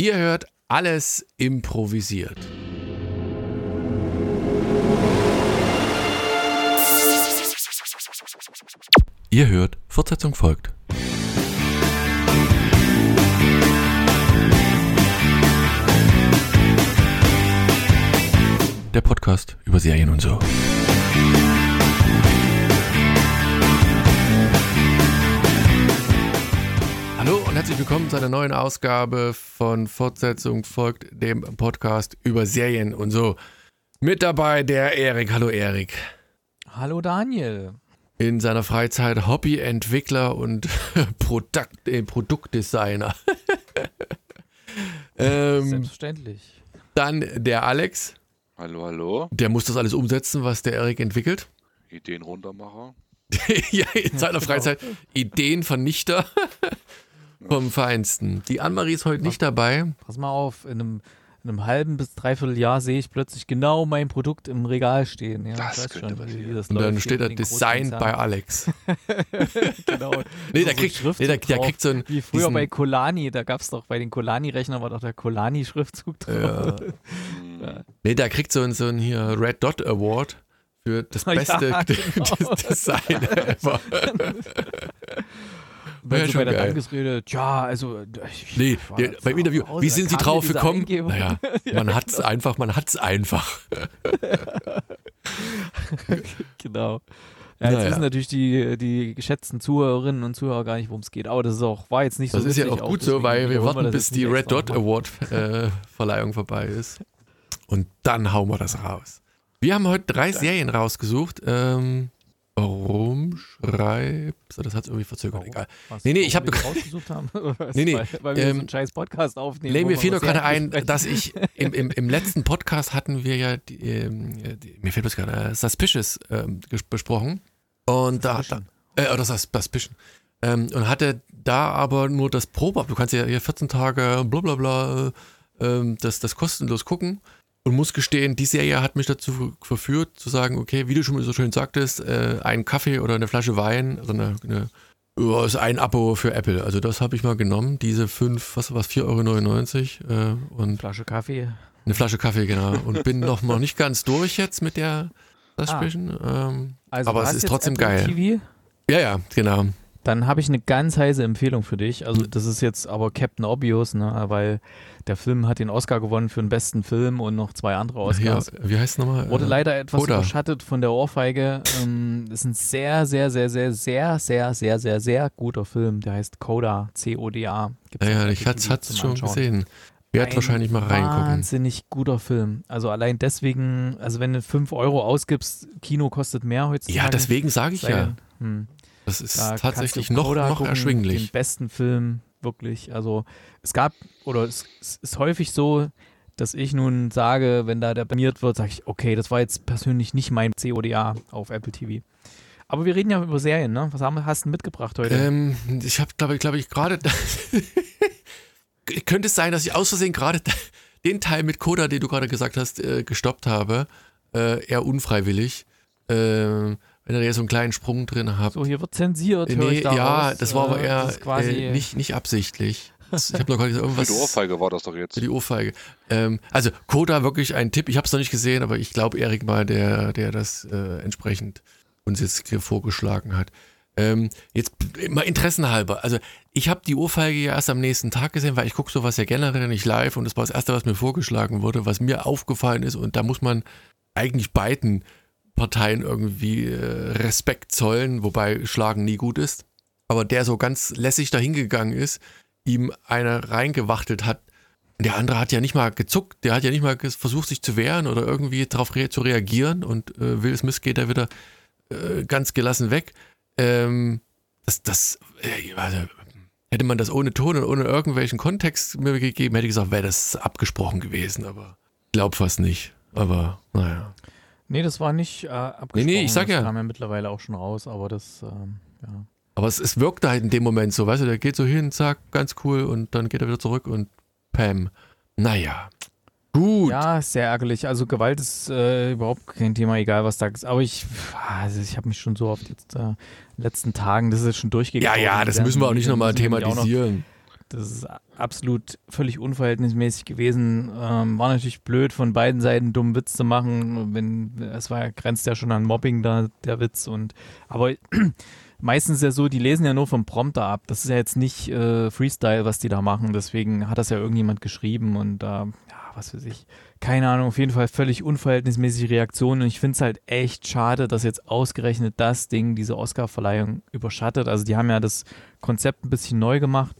Ihr hört alles improvisiert. Ihr hört, Fortsetzung folgt. Der Podcast über Serien und so. Herzlich willkommen zu einer neuen Ausgabe von Fortsetzung folgt dem Podcast über Serien und so. Mit dabei der Erik. Hallo Erik. Hallo Daniel. In seiner Freizeit Hobbyentwickler und Produkt, äh, Produktdesigner. ähm, Selbstverständlich. dann der Alex. Hallo, hallo. Der muss das alles umsetzen, was der Erik entwickelt. Ideen runtermacher. ja, in seiner Freizeit Ideenvernichter vom Feinsten. Die Annemarie ist heute nicht dabei. Pass mal auf, in einem, in einem halben bis dreiviertel Jahr sehe ich plötzlich genau mein Produkt im Regal stehen. Ja, Das ich weiß könnte schon, wie, passieren. wie das Und läuft dann steht da Design bei. Alex. genau. Nee, So der ein kriegt, Schriftzug nee, der, der kriegt so ein. Wie früher diesen- bei Colani, da gab es doch bei den Colani-Rechnern war doch der Colani-Schriftzug drauf. Hm. Nee, der kriegt so ein, so ein hier Red Dot Award für das Ja, beste genau. Design ever. Dann Ja, so schon bei der geil. Dankesrede, tja, also ich, Nee, der, beim Interview, Hause, wie sind Sie drauf gekommen? Naja, man hat's einfach, man hat's einfach. Genau. Ja, jetzt Naja. wissen natürlich die, die geschätzten Zuhörerinnen und Zuhörer gar nicht, worum es geht. Aber das ist auch, war jetzt nicht Das so ist ja auch gut so, weil wir warten, das bis die Red Dot. Award äh, Verleihung vorbei ist. Und dann hauen wir das raus. Wir haben heute drei Serien rausgesucht. Ähm, warum schreibst du? Das hat irgendwie verzögert, Warum? egal. Was, Nee, nee, ich hab wir ge- die rausgesucht haben. Nee, nee, Weil, wir ähm, so einen scheiß Podcast aufnehmen. Nee, mir wir fiel nur gerade ein, dass ich im, im, im letzten Podcast hatten wir ja, die, ähm, die, mir fällt bloß gerade, äh, Suspicious ges- besprochen. Und da, äh, oder Sus- Suspicion. Ähm, und hatte da aber nur das Probe, du kannst ja hier 14 Tage bla bla bla äh, ähm, das, das kostenlos gucken. Und muss gestehen, die Serie hat mich dazu verführt, zu sagen, okay, wie du schon so schön sagtest, äh, ein Kaffee oder eine Flasche Wein, also eine, eine ja, ist ein Abo für Apple. Also das habe ich mal genommen, diese fünf, was war 4,99 Euro äh, und Flasche Kaffee. eine Flasche Kaffee, genau. Und bin noch, noch nicht ganz durch jetzt mit der Suspicion. Ähm, Also, Aber es ist trotzdem Apple geil. TV? ja, ja, genau. Dann habe ich eine ganz heiße Empfehlung für dich. Also das ist jetzt aber Captain Obvious, ne? weil der Film hat den Oscar gewonnen für den besten Film und noch zwei andere Oscars. wie heißt es nochmal? Wurde Äh, leider etwas Coda. überschattet von der Ohrfeige. Ähm, ist ein sehr, sehr, sehr, sehr, sehr, sehr, sehr, sehr, sehr guter Film. Der heißt Coda, C-O-D-A. Gibt's Ja, ja, ich hatte es schon Anschauen. gesehen. Ein wahrscheinlich mal reingucken. Wahnsinnig guter Film. Also allein deswegen, also wenn du 5 Euro ausgibst, Kino kostet mehr heutzutage. Ja, deswegen sage ich ja. hm, Das ist da tatsächlich noch, Coda noch gucken, Den erschwinglich. besten Film, wirklich. Also es gab, oder es, es ist häufig so, dass ich nun sage, wenn da der blamiert wird, sage ich, okay, das war jetzt persönlich nicht mein CODA auf Apple TV. Aber wir reden ja über Serien, ne? Was haben, hast du mitgebracht heute? Ähm, ich habe, glaube ich, glaube ich, gerade. könnte es sein, dass ich aus Versehen gerade den Teil mit Coda, den du gerade gesagt hast, äh, gestoppt habe. Äh, eher unfreiwillig. Ähm, wenn ihr da so einen kleinen Sprung drin habt. so, hier wird zensiert. nee, ich daraus. ja, das war aber Äh, eher äh, nicht, nicht absichtlich. Ich habe noch gar nicht gesagt, Für irgendwas. die Ohrfeige war das doch jetzt. Für die Ohrfeige. Ähm, also Coda wirklich ein Tipp. Ich habe es noch nicht gesehen, aber ich glaube Erik mal, der, der das äh, entsprechend uns jetzt hier vorgeschlagen hat. Ähm, jetzt mal interessenhalber. Also ich habe die Ohrfeige ja erst am nächsten Tag gesehen, weil ich gucke sowas ja generell nicht live und das war das erste, was mir vorgeschlagen wurde, was mir aufgefallen ist und da muss man eigentlich beiden Parteien irgendwie äh, Respekt zollen, wobei Schlagen nie gut ist. Aber der so ganz lässig dahingegangen ist, ihm einer reingewachtelt hat. Der andere hat ja nicht mal gezuckt, der hat ja nicht mal versucht, sich zu wehren oder irgendwie darauf rea zu reagieren und äh, Will Smith geht da wieder äh, ganz gelassen weg. Ähm, das, das, äh, also, hätte man das ohne Ton und ohne irgendwelchen Kontext mir gegeben, hätte ich gesagt, wäre das abgesprochen gewesen, aber ich glaube fast nicht. Aber naja. Nee, das war nicht äh, abgesprochen. Nee, nee, ich sag das ja. kam ja mittlerweile auch schon raus, aber das, ähm, ja. Aber es, es wirkte halt in dem Moment so, weißt du, der geht so hin, zack, ganz cool und dann geht er wieder zurück und Pam. Naja. Gut. Ja, sehr ärgerlich. Also Gewalt ist äh, überhaupt kein Thema, egal was da ist. Aber ich, also ich habe mich schon so oft jetzt äh, in den letzten Tagen, das ist jetzt schon Ja, durchgegangen. ja, das müssen wir auch nicht nochmal thematisieren. Das ist absolut völlig unverhältnismäßig gewesen. Ähm, war natürlich blöd, von beiden Seiten dummen Witz zu machen. Wenn, es war, grenzt ja schon an Mobbing da, der Witz. Und, aber meistens ist ja so, die lesen ja nur vom Prompter ab. Das ist ja jetzt nicht äh, Freestyle, was die da machen. Deswegen hat das ja irgendjemand geschrieben und äh, ja, was weiß ich. Keine Ahnung, auf jeden Fall völlig unverhältnismäßige Reaktionen. Und ich finde es halt echt schade, dass jetzt ausgerechnet das Ding diese Oscar-Verleihung überschattet. Also die haben ja das Konzept ein bisschen neu gemacht.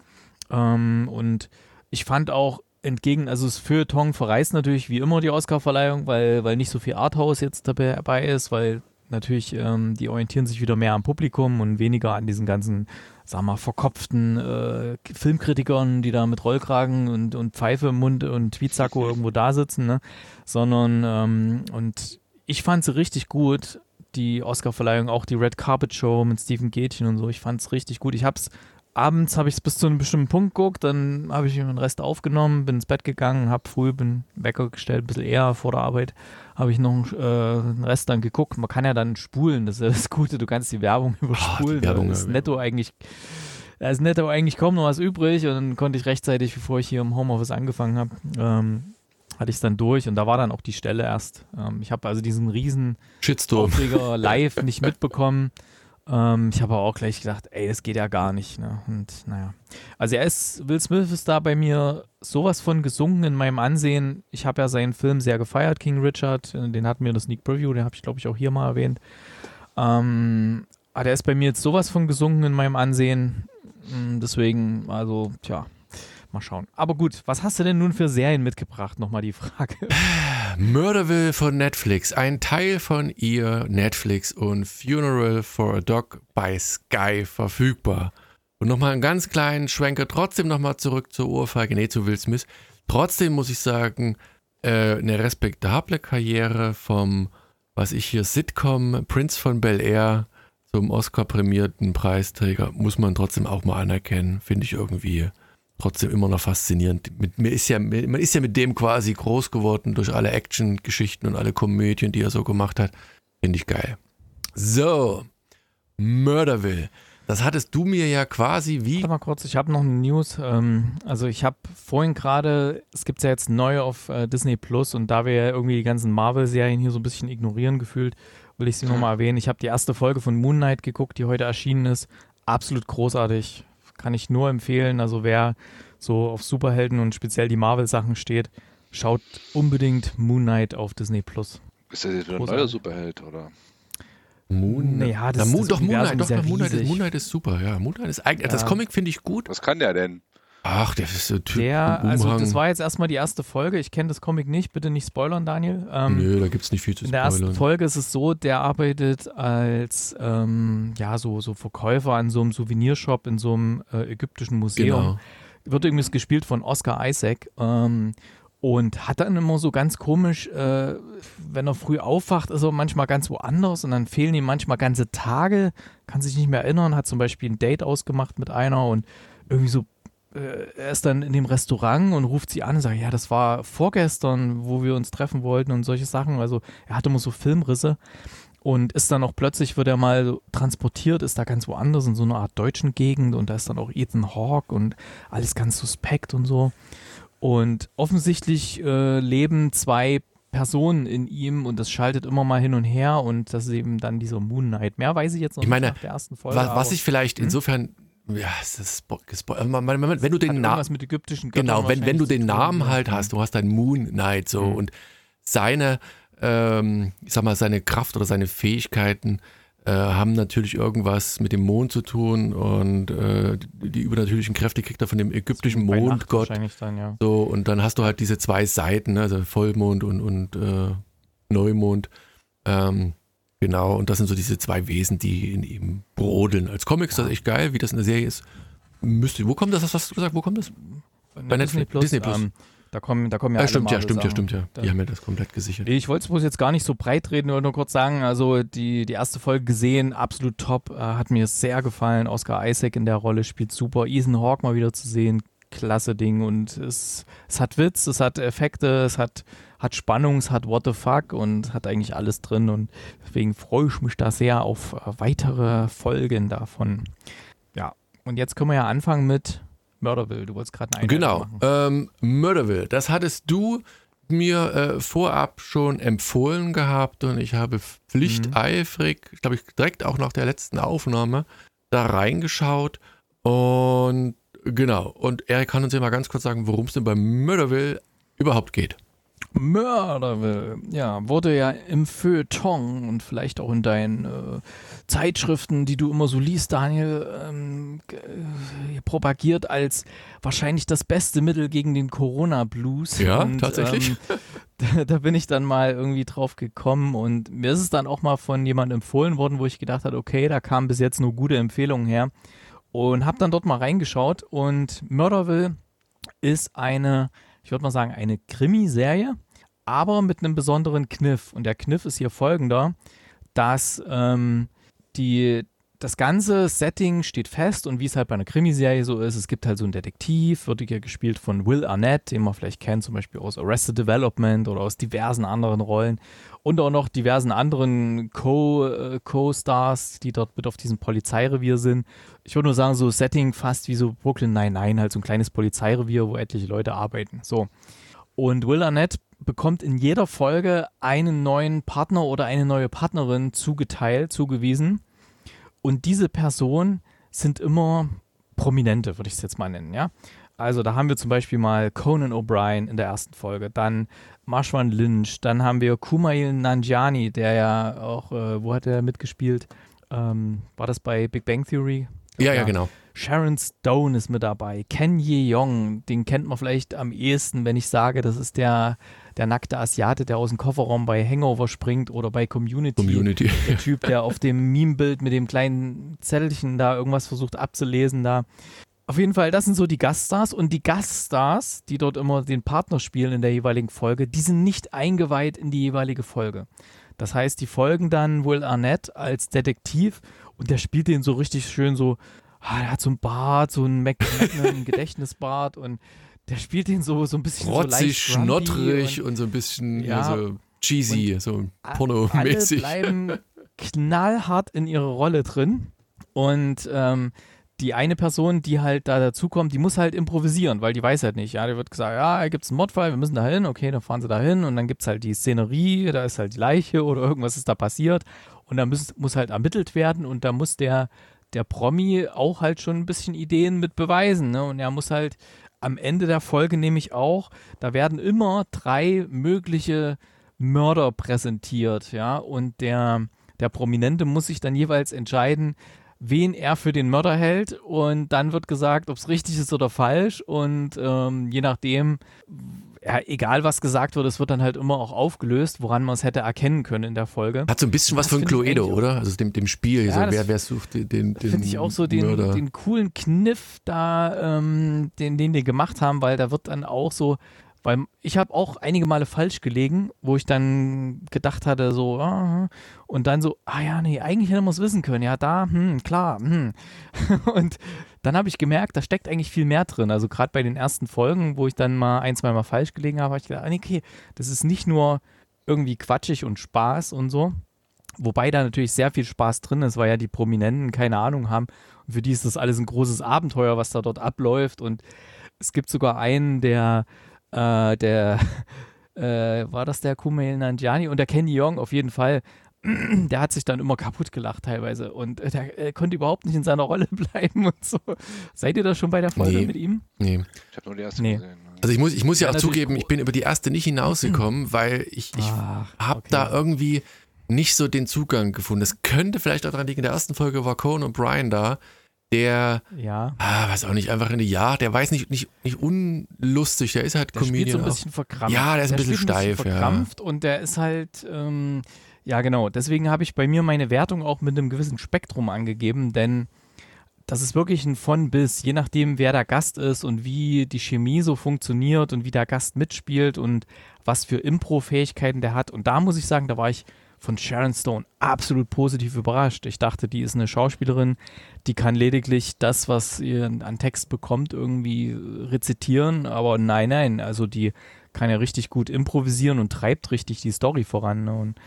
Ähm, und ich fand auch entgegen, also das Feuilleton verreist natürlich wie immer die Oscar-Verleihung, weil, weil nicht so viel Arthouse jetzt dabei ist, weil natürlich, ähm, die orientieren sich wieder mehr am Publikum und weniger an diesen ganzen, sag mal, verkopften äh, Filmkritikern, die da mit Rollkragen und, und Pfeife im Mund und Tweetsacko irgendwo da sitzen, ne? Sondern, ähm, und ich fand sie richtig gut, die Oscar-Verleihung, auch die Red Carpet Show mit Stephen Gätchen und so. Ich fand es richtig gut. Ich habe es abends habe ich es bis zu einem bestimmten Punkt geguckt, dann habe ich den Rest aufgenommen, bin ins Bett gegangen, habe früh, bin Wecker gestellt, ein bisschen eher vor der Arbeit, habe ich noch äh, den Rest dann geguckt. Man kann ja dann spulen, das ist ja das Gute, du kannst die Werbung überspulen. Oh, die Werbung, da ist netto eigentlich, da ist netto eigentlich kaum noch was übrig und dann konnte ich rechtzeitig, bevor ich hier im Homeoffice angefangen habe, ähm, hatte ich es dann durch und da war dann auch die Stelle erst. Ähm, ich habe also diesen riesen Shitstorm live nicht mitbekommen. Ähm, ich habe auch gleich gedacht, ey, das geht ja gar nicht. Ne? Und naja. Also er ist, Will Smith ist da bei mir sowas von gesungen in meinem Ansehen. Ich habe ja seinen Film sehr gefeiert, King Richard. Den hatten wir in der Sneak Preview, den habe ich, glaube ich, auch hier mal erwähnt. Ähm, aber der ist bei mir jetzt sowas von gesungen in meinem Ansehen. Hm, deswegen, also, tja, Mal schauen. Aber gut, was hast du denn nun für Serien mitgebracht? Nochmal die Frage. Murderville von Netflix, ein Teil von ihr, Netflix und Funeral for a Dog bei Sky verfügbar. Und nochmal einen ganz kleinen Schwenker, trotzdem nochmal zurück zur Ohrfeige, nee, zu Will Smith. Trotzdem muss ich sagen, äh, eine respektable Karriere vom, was ich hier, Sitcom Prince von Bel Air zum Oscar-prämierten Preisträger, muss man trotzdem auch mal anerkennen, finde ich irgendwie trotzdem immer noch faszinierend. Mit, mir ist ja, man ist ja mit dem quasi groß geworden durch alle Action-Geschichten und alle Komödien, die er so gemacht hat. Finde ich geil. So, Murderville. Das hattest du mir ja quasi wie. Warte mal kurz, ich habe noch eine News. Ähm, also ich habe vorhin gerade, es gibt ja jetzt neu auf äh, Disney Plus und da wir ja irgendwie die ganzen Marvel-Serien hier so ein bisschen ignorieren gefühlt, will ich sie nochmal erwähnen. Ich habe die erste Folge von Moon Knight geguckt, die heute erschienen ist. Absolut großartig kann ich nur empfehlen. Also wer so auf Superhelden und speziell die Marvel-Sachen steht, schaut unbedingt Moon Knight auf Disney Plus. Ist das jetzt wieder ein neuer Superheld, oder? Moon Knight. Ja, das, Moon, das doch, Moon Knight, doch, Moon Knight, ist, Moon Knight ist super, ja. Moon Knight ist eigentlich, ja. das Comic finde ich gut. Was kann der denn? Ach, der ist so Typ. Der, also das war jetzt erstmal die erste Folge. Ich kenne das Comic nicht, bitte nicht spoilern, Daniel. Ähm, Nö, da gibt es nicht viel zu spoilern. In der ersten Folge ist es so, der arbeitet als ähm, ja, so, so Verkäufer an so einem Souvenirshop in so einem äh, ägyptischen Museum. Genau. Wird übrigens gespielt von Oscar Isaac. Ähm, und hat dann immer so ganz komisch, äh, wenn er früh aufwacht, ist er manchmal ganz woanders und dann fehlen ihm manchmal ganze Tage, kann sich nicht mehr erinnern, hat zum Beispiel ein Date ausgemacht mit einer und irgendwie so er ist dann in dem Restaurant und ruft sie an und sagt, ja, das war vorgestern, wo wir uns treffen wollten und solche Sachen. Also er hatte immer so Filmrisse und ist dann auch plötzlich, wird er mal transportiert, ist da ganz woanders in so einer Art deutschen Gegend und da ist dann auch Ethan Hawke und alles ganz suspekt und so. Und offensichtlich äh, leben zwei Personen in ihm und das schaltet immer mal hin und her und das ist eben dann dieser Moon Knight. Mehr weiß ich jetzt noch ich meine, nicht nach der ersten Folge. Was, was ich vielleicht hm? insofern ja, es ist gespoilert. Wenn du den Namen. mit ägyptischen Göttern Genau, wenn, wenn du den Namen halt hast, du hast deinen Moon Knight so mhm. und seine, ähm, ich sag mal, seine Kraft oder seine Fähigkeiten äh, haben natürlich irgendwas mit dem Mond zu tun und äh, die übernatürlichen Kräfte kriegt er von dem ägyptischen Mondgott. Dann, ja. So, und dann hast du halt diese zwei Seiten, ne, also Vollmond und, und äh, Neumond. Ähm, Genau, und das sind so diese zwei Wesen, die in ihm brodeln. Als Comic ist das echt geil, wie das in der Serie ist. Müsste, wo kommt das? Was hast du gesagt? Wo kommt das? Bei Netflix Plus. Disney Plus. Ähm, da kommen, da kommen ja, ja stimmt, ja, stimmt, ja, stimmt, ja. Die haben ja das komplett gesichert. Ich wollte es bloß jetzt gar nicht so breit reden, nur, nur kurz sagen, also die, die erste Folge gesehen, absolut top, äh, hat mir sehr gefallen. Oscar Isaac in der Rolle spielt super. Ethan Hawke mal wieder zu sehen, klasse Ding und es, es hat Witz, es hat Effekte, es hat hat Spannung, es hat What the fuck und hat eigentlich alles drin und deswegen freue ich mich da sehr auf äh, weitere Folgen davon. Ja, und jetzt können wir ja anfangen mit Murderville, du wolltest gerade einen Genau, ähm, Murderville, das hattest du mir äh, vorab schon empfohlen gehabt und ich habe pflichteifrig, mhm. glaube ich, direkt auch nach der letzten Aufnahme da reingeschaut und genau. Und Erik kann uns ja mal ganz kurz sagen, worum es denn bei Murderville überhaupt geht. Murderville, ja, wurde ja im Feuilleton und vielleicht auch in deinen äh, Zeitschriften, die du immer so liest, Daniel, ähm, äh, propagiert als wahrscheinlich das beste Mittel gegen den Corona-Blues. Ja, und, tatsächlich. Ähm, da, da, bin ich dann mal irgendwie drauf gekommen und mir ist es dann auch mal von jemandem empfohlen worden, wo ich gedacht habe, okay, da kamen bis jetzt nur gute Empfehlungen her und habe dann dort mal reingeschaut und Murderville ist eine ich würde mal sagen, eine Krimiserie, aber mit einem besonderen Kniff. Und der Kniff ist hier folgender, dass ähm, die, das ganze Setting steht fest und wie es halt bei einer Krimiserie so ist, es gibt halt so einen Detektiv, wird hier gespielt von Will Arnett, den man vielleicht kennt, zum Beispiel aus Arrested Development oder aus diversen anderen Rollen und auch noch diversen anderen äh, Co-Stars, Co die dort mit auf diesem Polizeirevier sind. Ich würde nur sagen, so Setting fast wie so Brooklyn Nine-Nine, halt so ein kleines Polizeirevier, wo etliche Leute arbeiten. So. Und Will Arnett bekommt in jeder Folge einen neuen Partner oder eine neue Partnerin zugeteilt, zugewiesen. Und diese Personen sind immer Prominente, würde ich es jetzt mal nennen, ja. Also da haben wir zum Beispiel mal Conan O'Brien in der ersten Folge, dann Marshwan Lynch, dann haben wir Kumail Nanjiani, der ja auch, äh, wo hat er mitgespielt? Ähm, war das bei Big Bang Theory? Ja, ja, ja, genau. Sharon Stone ist mit dabei. Ken Ye-Yong, den kennt man vielleicht am ehesten, wenn ich sage, das ist der, der nackte Asiate, der aus dem Kofferraum bei Hangover springt oder bei Community. Community. Der Typ, der auf dem Meme-Bild mit dem kleinen Zettelchen da irgendwas versucht abzulesen da. Auf jeden Fall, das sind so die Gaststars und die Gaststars, die dort immer den Partner spielen in der jeweiligen Folge, die sind nicht eingeweiht in die jeweilige Folge. Das heißt, die folgen dann Will Arnett als Detektiv und der spielt den so richtig schön so, ah, der hat so ein Bart, so ein Gedächtnisbart und der spielt den so, so ein bisschen Rotzig, so schnottrig und, und, so ein bisschen ja, so cheesy, so pornomäßig. Alle bleiben knallhart in ihre Rolle drin und ähm, die eine Person, die halt da dazukommt, die muss halt improvisieren, weil die weiß halt nicht. Ja, die wird gesagt, ja, da gibt es einen Mordfall, wir müssen da hin, okay, dann fahren sie da hin und dann gibt es halt die Szenerie, da ist halt die Leiche oder irgendwas ist da passiert und da muss, muss halt ermittelt werden und da muss der, der Promi auch halt schon ein bisschen Ideen mit beweisen. Ne? Und er muss halt am Ende der Folge nämlich auch, da werden immer drei mögliche Mörder präsentiert, ja, und der, der Prominente muss sich dann jeweils entscheiden, wen er für den Mörder hält und dann wird gesagt, ob es richtig ist oder falsch und ähm, je nachdem, ja, egal was gesagt wird, es wird dann halt immer auch aufgelöst, woran man es hätte erkennen können in der Folge. Hat so ein bisschen was von Cluedo, oder? Also dem, dem Spiel, ja, so, wer, wer sucht den, den Finde ich auch so den, den coolen Kniff da, ähm, den, den die gemacht haben, weil da wird dann auch so weil ich habe auch einige Male falsch gelegen, wo ich dann gedacht hatte, so, ah, und dann so, ah ja, nee, eigentlich hätte man es wissen können. Ja, da, hm, klar, hm. Und dann habe ich gemerkt, da steckt eigentlich viel mehr drin. Also gerade bei den ersten Folgen, wo ich dann mal ein, zwei Mal falsch gelegen habe, habe ich gedacht, ah, okay, das ist nicht nur irgendwie quatschig und Spaß und so. Wobei da natürlich sehr viel Spaß drin ist, weil ja die Prominenten keine Ahnung haben. Und für die ist das alles ein großes Abenteuer, was da dort abläuft. Und es gibt sogar einen, der äh, der, äh, war das der Kumail Nanjiani und der Kenny Young auf jeden Fall. Der hat sich dann immer kaputt gelacht teilweise und äh, der äh, konnte überhaupt nicht in seiner Rolle bleiben und so. Seid ihr da schon bei der Folge nee. mit ihm? Nee. Ich habe nur die erste nee. gesehen. Ne? Also ich muss, ich muss ja, ja auch zugeben, ich bin über die erste nicht hinausgekommen, weil ich, ich habe okay. da irgendwie nicht so den Zugang gefunden. Das könnte vielleicht auch daran liegen, in der ersten Folge war Cohen und Brian da der, ja. ah, weiß auch nicht, einfach in die Ja, der weiß nicht, nicht, nicht unlustig, der ist halt der Comedian. Der so ein bisschen verkrampft. Ja, der ist ein der bisschen steif, ein bisschen verkrampft ja. und der ist halt, ähm, ja genau, deswegen habe ich bei mir meine Wertung auch mit einem gewissen Spektrum angegeben, denn das ist wirklich ein von bis, je nachdem, wer der Gast ist und wie die Chemie so funktioniert und wie der Gast mitspielt und was für Impro-Fähigkeiten der hat. Und da muss ich sagen, da war ich von Sharon Stone absolut positiv überrascht. Ich dachte, die ist eine Schauspielerin, die kann lediglich das, was ihr an Text bekommt, irgendwie rezitieren, aber nein, nein, also die kann ja richtig gut improvisieren und treibt richtig die Story voran. Und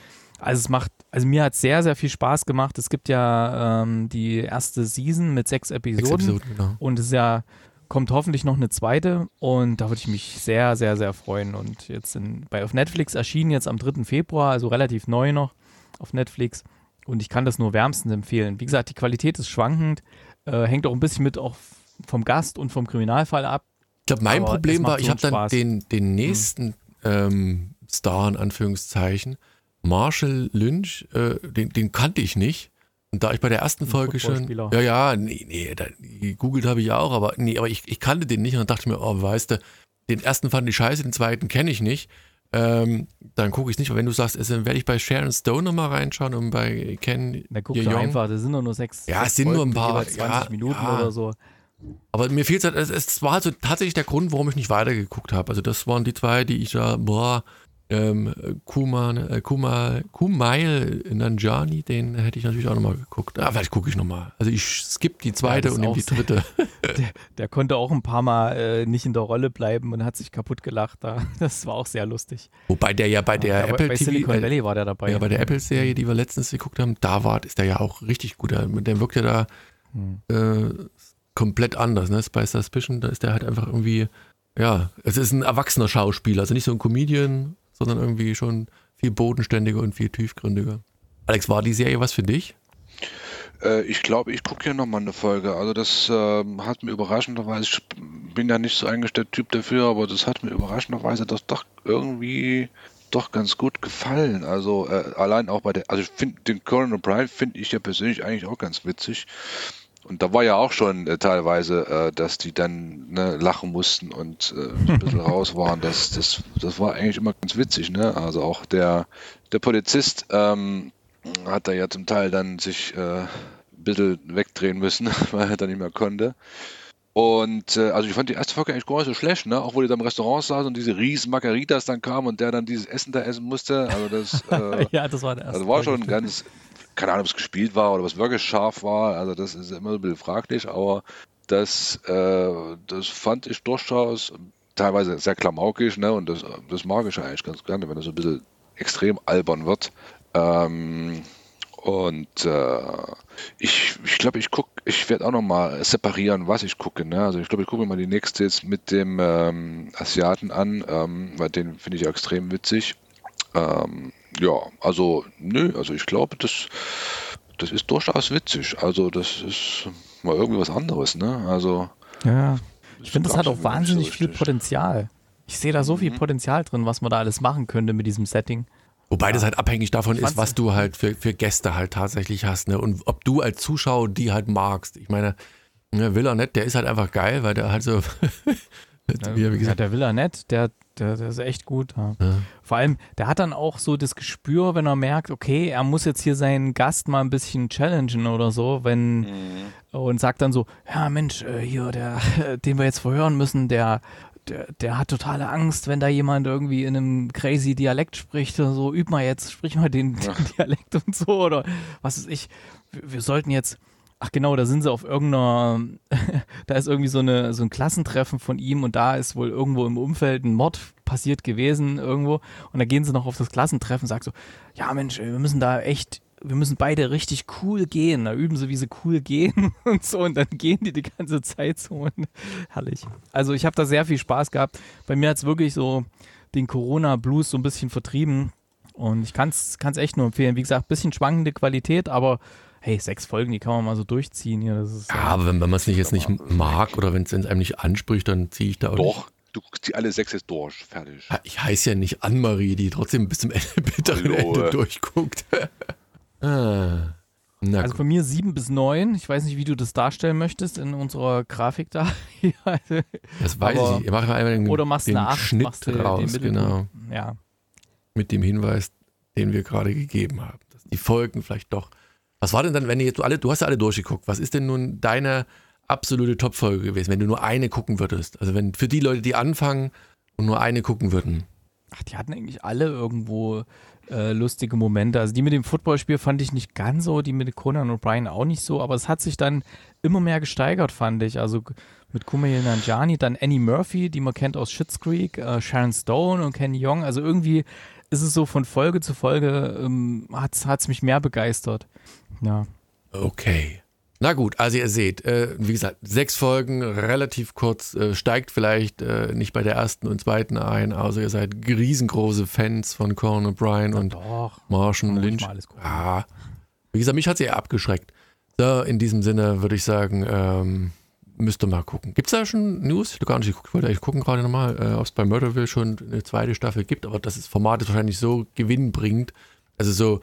also es macht, also mir hat sehr, sehr viel Spaß gemacht. Es gibt ja ähm, die erste Season mit sechs Episoden, sechs Episoden genau. und es ist ja kommt hoffentlich noch eine zweite und da würde ich mich sehr, sehr, sehr freuen. Und jetzt in, bei auf Netflix erschienen jetzt am 3. Februar, also relativ neu noch auf Netflix. Und ich kann das nur wärmstens empfehlen. Wie gesagt, die Qualität ist schwankend, äh, hängt auch ein bisschen mit auch vom Gast und vom Kriminalfall ab. Ich glaube, mein Problem war, ich habe dann den, den hm. nächsten hm. ähm, Star in Anführungszeichen, Marshall Lynch, äh, den, den kannte ich nicht. Und da ich bei der ersten Folge schon. Ja, ja, nee, nee, da, gegoogelt habe ich ja auch, aber nee, aber ich, ich kannte den nicht und dachte mir, oh, weißt du, den ersten fand ich scheiße, den zweiten kenne ich nicht. Ähm, dann gucke ich es nicht, aber wenn du sagst, dann werde ich bei Sharon Stone nochmal reinschauen und bei Ken. Da guck doch einfach, das sind doch nur sechs. Ja, es sind nur ein paar. 20 ja, Minuten ja. oder so. Aber mir fehlt halt, es, es war also tatsächlich der Grund, warum ich nicht weitergeguckt habe. Also das waren die zwei, die ich da, boah, ähm, Kuma, äh, Kuma, Kumail Nanjani, den hätte ich natürlich auch nochmal geguckt. Ah, vielleicht gucke ich nochmal. Also ich skippe die zweite ja, und nehme die dritte. Der, der, konnte auch ein paar Mal äh, nicht in der Rolle bleiben und hat sich kaputt gelacht da. Das war auch sehr lustig. Wobei der ja bei der ja, Apple bei TV, Silicon Valley war der dabei. Ja, bei der Apple-Serie, die wir letztens geguckt haben, da war, ist der ja auch richtig gut. Der, der wirkt ja da hm. äh, komplett anders. Ne? Bei Suspicion, da ist der halt einfach irgendwie, ja, es ist ein erwachsener Schauspieler, also nicht so ein Comedian, sondern irgendwie schon viel bodenständiger und viel tiefgründiger. Alex, war die Serie was für dich? Äh, ich glaube, ich gucke hier nochmal eine Folge. Also das äh, hat mir überraschenderweise, ich bin ja nicht so eingestellt Typ dafür, aber das hat mir überraschenderweise das doch irgendwie doch ganz gut gefallen. Also äh, allein auch bei der, also ich finde den Conan O'Brien finde ich ja persönlich eigentlich auch ganz witzig. Und da war ja auch schon äh, teilweise, äh, dass die dann ne, lachen mussten und äh, ein bisschen raus waren. Das, das, das war eigentlich immer ganz witzig. Ne? Also auch der, der Polizist ähm, hat da ja zum Teil dann sich äh, ein bisschen wegdrehen müssen, weil er dann nicht mehr konnte. Und äh, also ich fand die erste Folge eigentlich gar nicht so schlecht, ne? Auch wo die da im Restaurant saß und diese riesen Margaritas dann kamen und der dann dieses Essen da essen musste. Also das, äh, ja, das war der erste. Also war schon ganz, keine Ahnung, ob es gespielt war oder was wirklich scharf war. Also das ist immer ein bisschen fraglich, aber das, äh, das fand ich durchaus teilweise sehr klamaukig, ne? Und das, das mag ich eigentlich ganz gerne, wenn das so ein bisschen extrem albern wird. Ähm, und äh, ich ich glaube, ich gucke, ich werde auch nochmal separieren, was ich gucke. Ne? Also ich glaube, ich gucke mal die nächste jetzt mit dem ähm, Asiaten an, ähm, weil den finde ich extrem witzig. Ähm, ja, also, nö, also ich glaube, das, das ist durchaus witzig. Also, das ist mal irgendwie was anderes, ne? Also. Ja, ich finde, das hat auch wahnsinnig so viel Potenzial. Ich sehe da so viel mhm. Potenzial drin, was man da alles machen könnte mit diesem Setting. Wobei ja. das halt abhängig davon ist, was du halt für, für Gäste halt tatsächlich hast, ne? Und ob du als Zuschauer die halt magst. Ich meine, ne, Villanette, der ist halt einfach geil, weil der halt so. wie gesagt, ja, der Villanette, der der, der ist echt gut. Ja. Ja. Vor allem, der hat dann auch so das Gespür, wenn er merkt, okay, er muss jetzt hier seinen Gast mal ein bisschen challengen oder so, wenn mhm. und sagt dann so, ja Mensch, äh, hier, der, den wir jetzt verhören müssen, der, der, der hat totale Angst, wenn da jemand irgendwie in einem crazy Dialekt spricht oder so, üb mal jetzt, sprich mal den, den Dialekt und so oder was ist ich. Wir, wir sollten jetzt Ach genau, da sind sie auf irgendeiner, da ist irgendwie so, eine, so ein Klassentreffen von ihm und da ist wohl irgendwo im Umfeld ein Mord passiert gewesen irgendwo und da gehen sie noch auf das Klassentreffen und sagen so, ja Mensch, wir müssen da echt, wir müssen beide richtig cool gehen. Da üben sie, wie sie cool gehen und so und dann gehen die die ganze Zeit so und herrlich. Also ich habe da sehr viel Spaß gehabt. Bei mir hat es wirklich so den Corona-Blues so ein bisschen vertrieben und ich kann es echt nur empfehlen. Wie gesagt, bisschen schwankende Qualität, aber hey, sechs Folgen, die kann man mal so durchziehen hier. Das ist, ja, aber wenn, wenn man es nicht jetzt nicht mag oder wenn es einem nicht anspricht, dann ziehe ich da auch Doch, nicht. du guckst die alle sechs jetzt durch, fertig. Ich heiße ja nicht Anne-Marie, die trotzdem bis zum Ende, bitteren Ende durchguckt. ah. also von mir sieben bis neun. Ich weiß nicht, wie du das darstellen möchtest in unserer Grafik da. das weiß Aber, ich. Ich mache einmal den, oder machst den eine 8, Schnitt machst raus, genau. Ja. Mit dem Hinweis, den wir gerade gegeben haben. Dass die Folgen vielleicht doch was war denn dann, wenn ihr alle, du hast ja alle durchgeguckt, was ist denn nun deine absolute Top-Folge gewesen, wenn du nur eine gucken würdest? Also wenn für die Leute, die anfangen und nur eine gucken würden. Ach, die hatten eigentlich alle irgendwo äh, lustige Momente. Also die mit dem Footballspiel fand ich nicht ganz so, die mit Conan und Brian auch nicht so, aber es hat sich dann immer mehr gesteigert, fand ich. Also mit Kumail Nanjiani, dann Annie Murphy, die man kennt aus Schitt's Creek, äh, Sharon Stone und Ken Young. Also irgendwie ist es so von Folge zu Folge, ähm, hat es mich mehr begeistert. Ja. Okay. Na gut, also ihr seht, äh, wie gesagt, sechs Folgen, relativ kurz, äh, steigt vielleicht äh, nicht bei der ersten und zweiten ein. Also ihr seid riesengroße Fans von Conan O'Brien und Doch. Martian Lynch. Ja, wie gesagt, mich hat sie eher abgeschreckt. So, in diesem Sinne würde ich sagen, ähm, müsste mal gucken. Gibt es da schon News? Ich habe gar nicht geguckt, ich wollte eigentlich gucken gerade nochmal, äh, ob es bei Murderville schon eine zweite Staffel gibt, aber das ist, Format ist wahrscheinlich so gewinnbringend, also so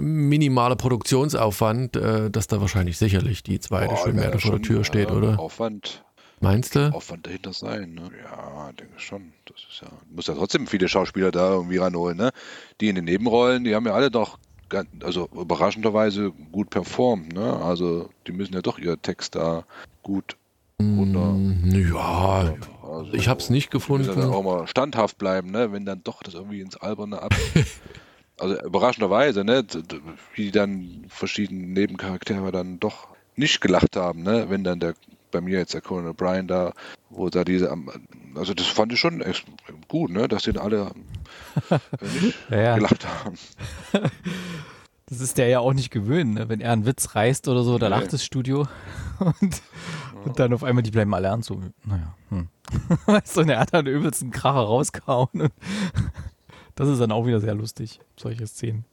minimaler Produktionsaufwand, äh, dass da wahrscheinlich sicherlich die zweite Boah, mehr vor der Tür steht, äh, oder? Aufwand, Meinst du? Aufwand dahinter sein, ne? Ja, denke schon. Das ist ja, muss ja trotzdem viele Schauspieler da irgendwie ranholen, ne? Die in den Nebenrollen, die haben ja alle doch also überraschenderweise gut performt, ne? Also die müssen ja doch ihr Text da gut runter. Mm, Ja, Also, ich habe es nicht müssen dann gefunden. auch mal standhaft bleiben, ne? Wenn dann doch das irgendwie ins Alberne ab. also überraschenderweise, ne? Wie die dann verschiedene Nebencharaktere dann doch nicht gelacht haben, ne? Wenn dann der bei mir jetzt der Conan O'Brien da, wo da diese, also das fand ich schon echt gut, ne? Dass die dann alle äh, nicht Ja, ja. gelacht haben. Das ist der ja auch nicht gewöhnt, ne? wenn er einen Witz reißt oder so, da Nee. lacht das Studio und, und dann auf einmal, die bleiben alle ernst. So, naja, hm. weißt du, und er hat dann übelst einen Kracher rausgehauen. Und das ist dann auch wieder sehr lustig, solche Szenen.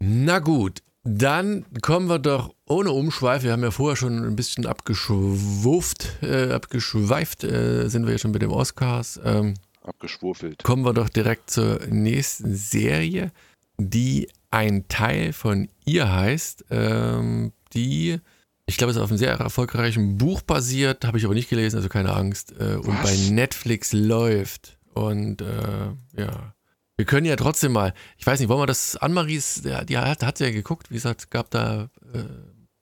Na gut, dann kommen wir doch ohne Umschweif. Wir haben ja vorher schon ein bisschen abgeschwuft, äh, abgeschweift, äh, sind wir ja schon mit dem Oscars. Ähm, Abgeschwurfelt. kommen wir doch direkt zur nächsten Serie, die ein Teil von ihr heißt, ähm, die, ich glaube, es ist auf einem sehr erfolgreichen Buch basiert, habe ich aber nicht gelesen, also keine Angst, äh, und bei? Netflix läuft. Und äh, ja, wir können ja trotzdem mal, ich weiß nicht, wollen wir das, Annemaries, die hat, hat ja geguckt, wie gesagt, gab da äh,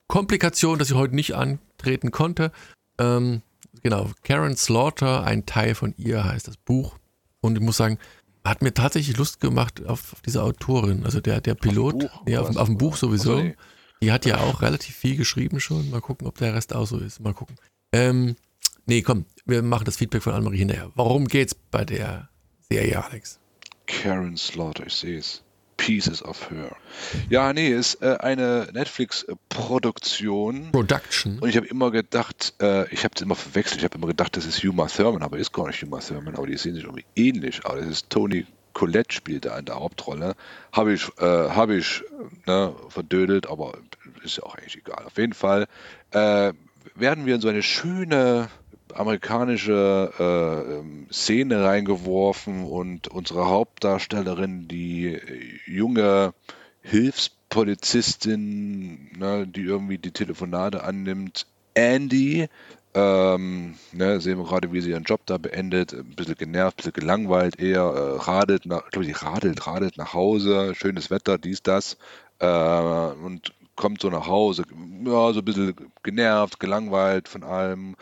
Komplikationen, dass sie heute nicht antreten konnte. Ähm, genau, Karen Slaughter, ein Teil von ihr heißt das Buch. Und ich muss sagen, hat mir tatsächlich Lust gemacht auf, auf diese Autorin. Also der, der Pilot, Buch, ja, auf, dem- auf dem Buch sowieso. Nee. Die hat ja auch relativ viel geschrieben schon. Mal gucken, ob der Rest auch so ist. Mal gucken. Ähm, nee, komm, wir machen das Feedback von Annemarie hinterher. Warum geht's bei der Serie, Alex? Karen Slaughter, ich sehe es. Pieces of Her. Ja, nee, ist äh, eine Netflix-Produktion. Production. Und ich habe immer gedacht, äh, ich habe es immer verwechselt, ich habe immer gedacht, das ist Huma Thurman, aber ist gar nicht Huma Thurman, aber die sehen sich irgendwie ähnlich aus. Das ist Tony Collette spielt da in der Hauptrolle. Habe ich, äh, hab ich ne, verdödelt, aber ist ja auch eigentlich egal. Auf jeden Fall äh, werden wir in so eine schöne amerikanische äh, ähm, Szene reingeworfen und unsere Hauptdarstellerin, die äh, junge Hilfspolizistin, ne, die irgendwie die Telefonate annimmt, Andy, ähm, ne, sehen wir gerade, wie sie ihren Job da beendet, ein bisschen genervt, ein bisschen gelangweilt, eher äh, radelt, nach, ich glaube, sie radelt, radelt nach Hause, schönes Wetter, dies, das, äh, und kommt so nach Hause, ja, so ein bisschen genervt, gelangweilt von allem.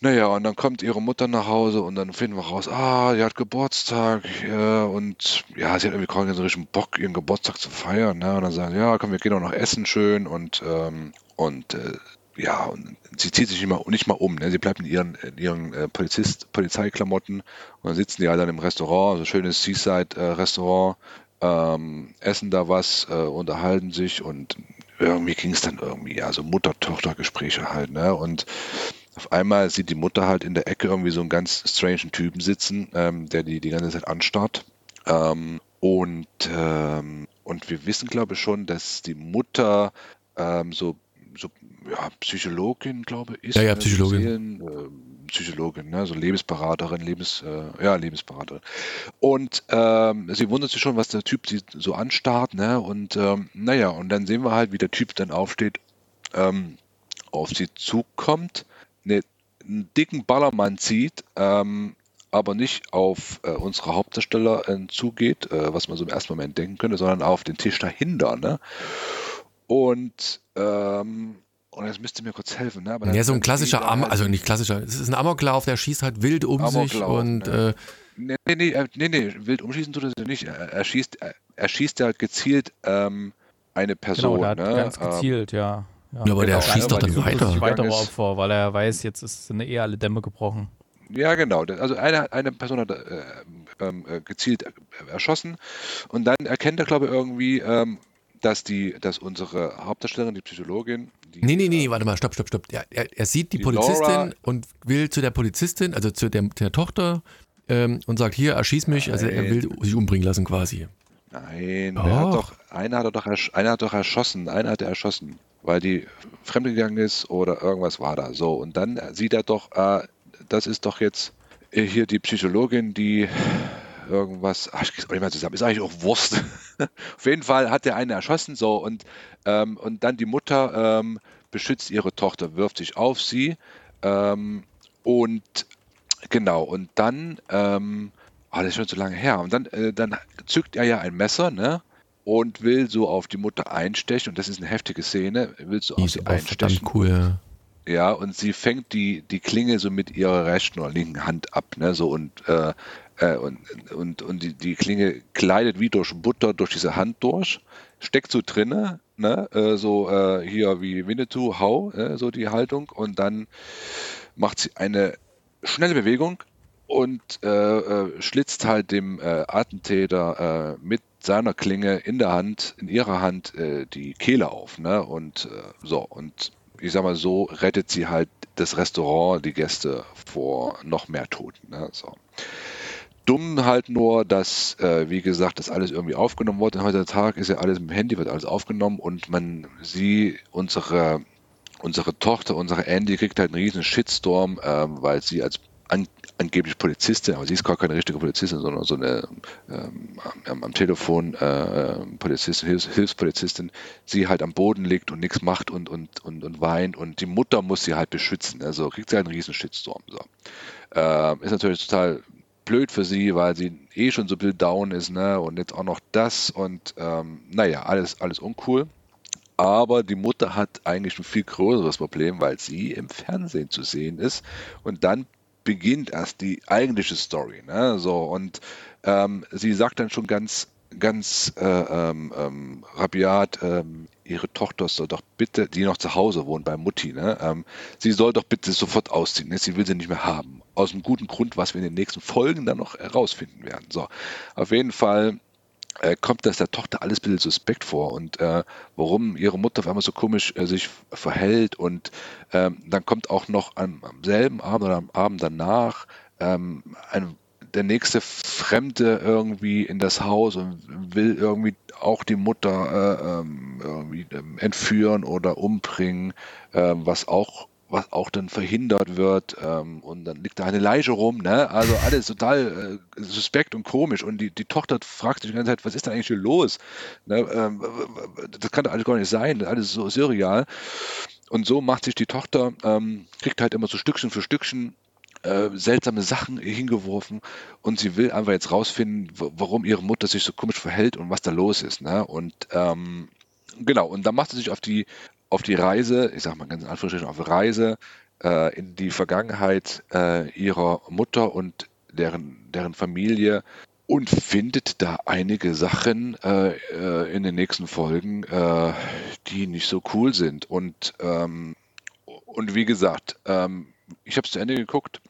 Naja, und dann kommt ihre Mutter nach Hause und dann finden wir raus, ah, sie hat Geburtstag äh, und ja, sie hat irgendwie richtig Bock, ihren Geburtstag zu feiern. Ne? Und dann sagen sie, ja, komm, wir gehen doch noch essen schön und, ähm, und äh, ja, und sie zieht sich nicht mal, nicht mal um. Ne? Sie bleibt in ihren, in ihren äh, Polizist, Polizeiklamotten und dann sitzen die halt dann im Restaurant, so schönes Seaside-Restaurant, ähm, essen da was, äh, unterhalten sich und irgendwie ging es dann irgendwie, ja, so Mutter-Tochter-Gespräche halt, ne? Und auf einmal sieht die Mutter halt in der Ecke irgendwie so einen ganz strangen Typen sitzen, ähm, der die die ganze Zeit anstarrt. Ähm, und, ähm, und wir wissen, glaube ich, schon, dass die Mutter ähm, so, so ja, Psychologin, glaube ich, ist. Ja, ja, ne, Psychologin. Seelen, äh, Psychologin, ne? so Lebensberaterin, Lebens, äh, ja, Lebensberaterin. Und ähm, sie wundert sich schon, was der Typ sie so anstarrt, ne? Und ähm, naja, und dann sehen wir halt, wie der Typ dann aufsteht, ähm, auf sie zukommt, ne, einen dicken Ballermann zieht, ähm, aber nicht auf äh, unsere Hauptdarstellerin zugeht, äh, was man so im ersten Moment denken könnte, sondern auf den Tisch dahinter. Ne? Und, ähm, und jetzt müsst ihr mir kurz helfen. Ne? Ja, so ein klassischer er Am halt- also nicht klassischer, es ist ein Amoklauf, der schießt halt wild um sich Amoklauf, und ne. äh, Nee, nee, nee, er- nee, nee, wild umschießen tut er sich nicht. Er, schießt, er, schießt ja gezielt ähm, eine Person. Genau, der hat ne? ganz Ähm, gezielt, ja. ja, aber der Genau, schießt doch dann weiter. sich weitere Opfer, weil er weiß, jetzt ist, sind eh alle Dämme gebrochen. Ja, genau. Also eine, eine Person hat äh, ähm, äh, gezielt äh, erschossen und dann erkennt er, glaube ich, irgendwie, ähm, dass die, dass unsere Hauptdarstellerin, die Psychologin, die, Nee, nee, nee, warte mal, stopp, stopp, stopp. Er, er, er sieht die, Die Polizistin Laura- und will zu der Polizistin, also zu der, der Tochter, ähm, und sagt, hier, erschieß mich. Also er will sich umbringen lassen quasi. Nein, der hat Doch. doch, einer hat doch, einer hat doch erschossen, einer hat er erschossen, weil die fremdgegangen ist oder irgendwas war da. So, und dann sieht er doch, äh, das ist doch jetzt hier die Psychologin, die irgendwas, ach, ich krieg's auch nicht mehr zusammen, ist eigentlich auch Wurst. Auf jeden Fall hat der eine erschossen, so, und, ähm, und dann die Mutter ähm, beschützt ihre Tochter, wirft sich auf sie, ähm, und genau, und dann, ähm, Ah, das ist schon zu lange her. Und dann, äh, dann zückt er ja ein Messer, ne? Und will so auf die Mutter einstechen. Und das ist eine heftige Szene. Will so Die auf sie einstechen. cool. Ja. Und sie fängt die, die Klinge so mit ihrer rechten oder linken Hand ab, ne? So und, äh, äh, und, und, und die, die Klinge gleitet wie durch Butter durch diese Hand durch, steckt so drinne, ne? Äh, so äh, hier wie Winnetou, hau, äh, so die Haltung. Und dann macht sie eine schnelle Bewegung und äh, äh, schlitzt halt dem äh, Attentäter mit seiner Klinge in der Hand, in ihrer Hand, äh, die Kehle auf. Ne? Und äh, so, und ich sag mal so, rettet sie halt das Restaurant, die Gäste vor noch mehr Toten. Ne? So. Dumm halt nur, dass, äh, wie gesagt, das alles irgendwie aufgenommen wurde. Heutzutage ist ja alles dem Handy, wird alles aufgenommen und man, sie, unsere, unsere Tochter, unsere Andy, kriegt halt einen riesen Shitstorm, ähm, weil sie als an, angeblich Polizistin, aber sie ist gar keine richtige Polizistin, sondern so eine ähm, am, Telefon äh, Polizistin, Hilfs, Hilfspolizistin, sie halt am Boden liegt und nichts macht und, und, und, und weint und die Mutter muss sie halt beschützen. Also kriegt sie halt einen riesen Shitstorm. So. Ähm, ist natürlich total blöd für sie, weil sie eh schon so ein bisschen down ist, ne? Und jetzt auch noch das und ähm, naja, alles, alles uncool. Aber die Mutter hat eigentlich ein viel größeres Problem, weil sie im Fernsehen zu sehen ist. Und dann beginnt erst die eigentliche Story. Ne? So, und ähm, sie sagt dann schon ganz, ganz äh, ähm, ähm, rabiat, ähm, ihre Tochter soll doch bitte, die noch zu Hause wohnt bei Mutti, ne? ähm, sie soll doch bitte sofort ausziehen. Ne? Sie will sie nicht mehr haben. Aus einem guten Grund, was wir in den nächsten Folgen dann noch herausfinden werden. So, auf jeden Fall äh, kommt das der Tochter alles ein bisschen suspekt vor und äh, warum ihre Mutter auf einmal so komisch äh, sich verhält und ähm, dann kommt auch noch am, am selben Abend oder am Abend danach ähm, ein, der nächste Fremde irgendwie in das Haus und will irgendwie auch die Mutter äh, ähm, irgendwie ähm, entführen oder umbringen, ähm, was auch was auch dann verhindert wird ähm, und dann liegt da eine Leiche rum, ne? Also alles total äh, suspekt und komisch und die, die Tochter fragt sich die ganze Zeit, was ist denn eigentlich hier los? Ne? Ähm, das kann doch alles gar nicht sein, alles so surreal. Und so macht sich die Tochter, ähm, kriegt halt immer so Stückchen für Stückchen äh, seltsame Sachen hingeworfen und sie will einfach jetzt rausfinden, warum ihre Mutter sich so komisch verhält und was da los ist. Ne? Und ähm, genau, und dann macht sie sich auf die, auf die Reise, ich sag mal ganz in Anführungsstrichen auf Reise, äh, in die Vergangenheit äh, ihrer Mutter und deren, deren Familie und findet da einige Sachen äh, äh, in den nächsten Folgen, äh, die nicht so cool sind. Und, ähm, und wie gesagt, ähm, ich habe es zu Ende geguckt.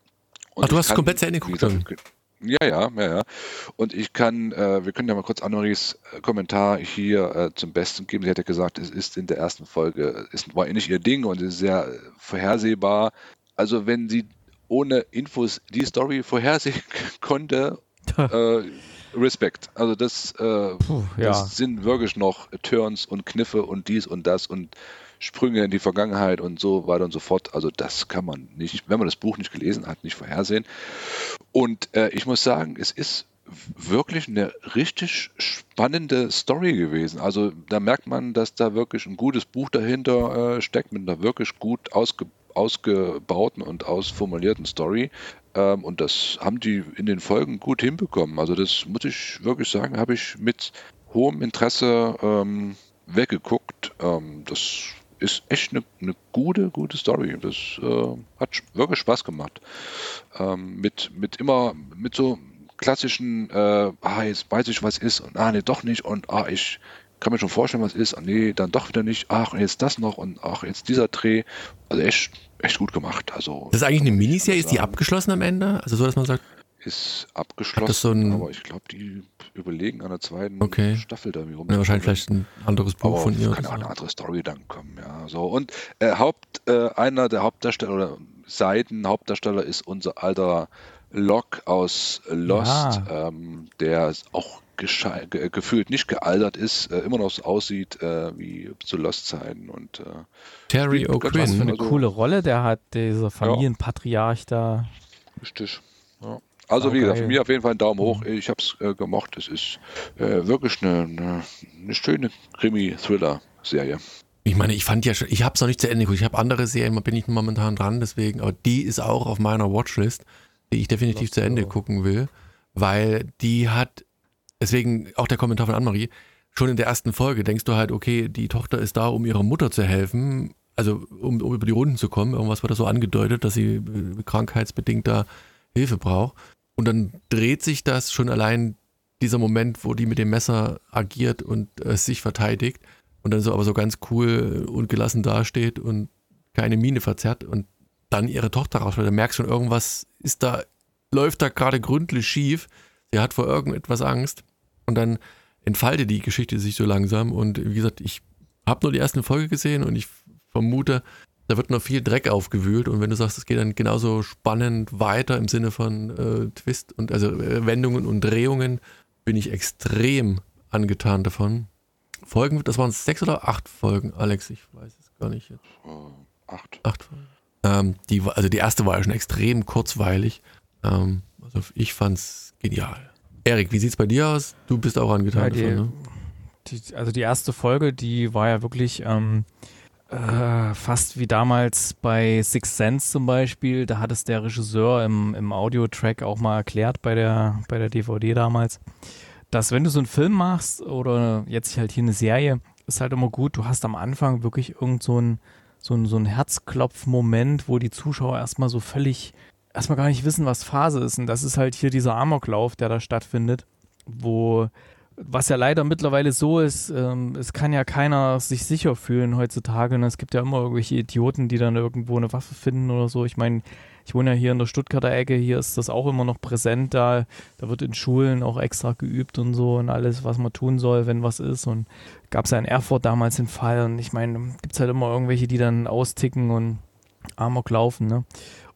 Ach, du hast es komplett zu Ende geguckt gesagt, ja, ja, ja, ja. Und ich kann, äh, wir können ja mal kurz Annemaries äh, Kommentar hier äh, zum Besten geben. Sie hat ja gesagt, es ist in der ersten Folge, es war nicht ihr Ding und es ist sehr äh, vorhersehbar. Also wenn sie ohne Infos die Story vorhersehen konnte, äh, Respekt. Also das, äh, Puh, ja. das sind wirklich noch Turns und Kniffe und dies und das und Sprünge in die Vergangenheit und so weiter und so fort. Also das kann man nicht, wenn man das Buch nicht gelesen hat, nicht vorhersehen. Und äh, ich muss sagen, es ist wirklich eine richtig spannende Story gewesen. Also da merkt man, dass da wirklich ein gutes Buch dahinter äh, steckt mit einer wirklich gut ausge ausgebauten und ausformulierten Story. Ähm, und das haben die in den Folgen gut hinbekommen. Also das muss ich wirklich sagen, habe ich mit hohem Interesse ähm, weggeguckt. Ähm, das ist echt eine, eine gute, gute Story. Das äh, hat wirklich Spaß gemacht. Ähm, mit, mit immer, mit so klassischen, äh, ah, jetzt weiß ich, was ist und ah, nee, doch nicht und ah, ich kann mir schon vorstellen, was ist und nee, dann doch wieder nicht. Ach, und jetzt das noch und ach, jetzt dieser Dreh. Also echt, echt gut gemacht. Also Das ist eigentlich eine Miniserie, ist die abgeschlossen am Ende? Also so, dass man sagt, ist abgeschlossen, so ein- aber ich glaube, die überlegen an der zweiten Okay. Staffel da irgendwie rum. Ja, wahrscheinlich vielleicht ein anderes Buch aber von ihr. kann auch eine andere Story dann kommen, ja. So und äh, Haupt, äh, einer der Hauptdarsteller oder Seiten-Hauptdarsteller ist unser alter Locke aus Lost, ähm, der auch ge gefühlt nicht gealtert ist, äh, immer noch so aussieht äh, wie zu Lost-Zeiten und äh, Terry ganz Was für O'Quinn. eine Also- coole Rolle der hat, dieser Familienpatriarch da. Richtig. Ja. Also Sau wie gesagt, geil. mir auf jeden Fall einen Daumen hoch. Ich habe es äh, gemocht. Es ist äh, wirklich eine, eine, eine schöne Krimi-Thriller-Serie. Ich meine, ich fand ja schon, ich habe es noch nicht zu Ende geguckt. Ich habe andere Serien, da bin ich momentan dran, deswegen, aber die ist auch auf meiner Watchlist, die ich definitiv zu Ende gucken will, weil die hat, deswegen auch der Kommentar von Annemarie, schon in der ersten Folge denkst du halt, okay, die Tochter ist da, um ihrer Mutter zu helfen, also um, um über die Runden zu kommen. Irgendwas wird da so angedeutet, dass sie äh, krankheitsbedingt da Hilfe braucht. Und dann dreht sich das schon allein dieser Moment, wo die mit dem Messer agiert und äh, sich verteidigt und dann so aber so ganz cool und gelassen dasteht und keine Miene verzerrt und dann ihre Tochter. Da merkst du schon, irgendwas ist da, läuft da gerade gründlich schief. Sie hat vor irgendetwas Angst und dann entfaltet die Geschichte sich so langsam und wie gesagt, ich habe nur die erste Folge gesehen und ich vermute, da wird noch viel Dreck aufgewühlt und wenn du sagst, es geht dann genauso spannend weiter im Sinne von äh, Twist und also äh, Wendungen und Drehungen, bin ich extrem angetan davon. Folgen, das waren sechs oder acht Folgen, Alex, ich weiß es gar nicht jetzt. Äh, acht. Acht Folgen. Ähm, die, also die erste war ja schon extrem kurzweilig. Ähm, also ich fand's genial. Erik, wie sieht's bei dir aus? Du bist auch angetan Ja, die- davon, ne? Die, also die erste Folge, die war ja wirklich ähm, äh, fast wie damals bei Six Sense zum Beispiel. Da hat es der Regisseur im, im Audiotrack auch mal erklärt bei der, bei der DVD damals, dass wenn du so einen Film machst oder jetzt halt hier eine Serie, ist halt immer gut, du hast am Anfang wirklich irgend so ein so ein, so ein Herzklopf-Moment, wo die Zuschauer erstmal so völlig, erstmal gar nicht wissen, was Phase ist. Und das ist halt hier dieser Amoklauf, der da stattfindet, wo, was ja leider mittlerweile so ist, ähm, es kann ja keiner sich sicher fühlen heutzutage. Und es gibt ja immer irgendwelche Idioten, die dann irgendwo eine Waffe finden oder so. Ich meine, ich wohne ja hier in der Stuttgarter Ecke, hier ist das auch immer noch präsent da. Da wird in Schulen auch extra geübt und so und alles, was man tun soll, wenn was ist. Und gab es ja in Erfurt damals den Fall. Und ich meine, gibt es halt immer irgendwelche, die dann austicken und Amok laufen, ne?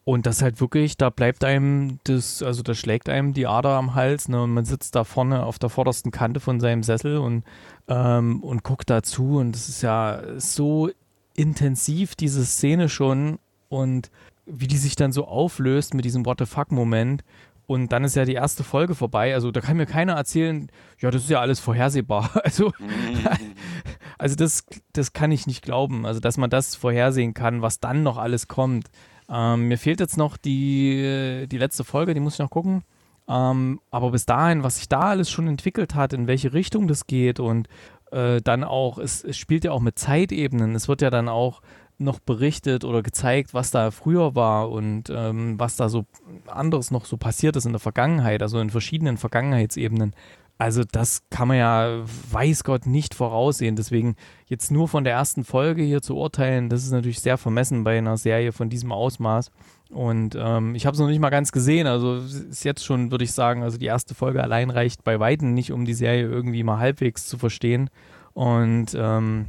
Und das halt wirklich, da bleibt einem das, also da schlägt einem die Ader am Hals, ne? Und man sitzt da vorne auf der vordersten Kante von seinem Sessel und, ähm, und guckt dazu. Und das ist ja so intensiv, diese Szene schon. Und wie die sich dann so auflöst mit diesem What the fuck-Moment. Und dann ist ja die erste Folge vorbei. Also da kann mir keiner erzählen, ja, das ist ja alles vorhersehbar. Also, also das, das kann ich nicht glauben. Also, dass man das vorhersehen kann, was dann noch alles kommt. Ähm, mir fehlt jetzt noch die, die letzte Folge, die muss ich noch gucken. Ähm, aber bis dahin, was sich da alles schon entwickelt hat, in welche Richtung das geht und äh, dann auch, es, es spielt ja auch mit Zeitebenen. Es wird ja dann auch noch berichtet oder gezeigt, was da früher war und ähm, was da so anderes noch so passiert ist in der Vergangenheit, also in verschiedenen Vergangenheitsebenen. Also das kann man ja, weiß Gott, nicht voraussehen. Deswegen jetzt nur von der ersten Folge hier zu urteilen, das ist natürlich sehr vermessen bei einer Serie von diesem Ausmaß. Und ähm, ich habe es noch nicht mal ganz gesehen. Also es ist jetzt schon, würde ich sagen, also die erste Folge allein reicht bei Weitem nicht, um die Serie irgendwie mal halbwegs zu verstehen. Und ähm,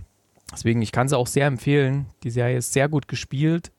deswegen, ich kann sie auch sehr empfehlen. Die Serie ist sehr gut gespielt,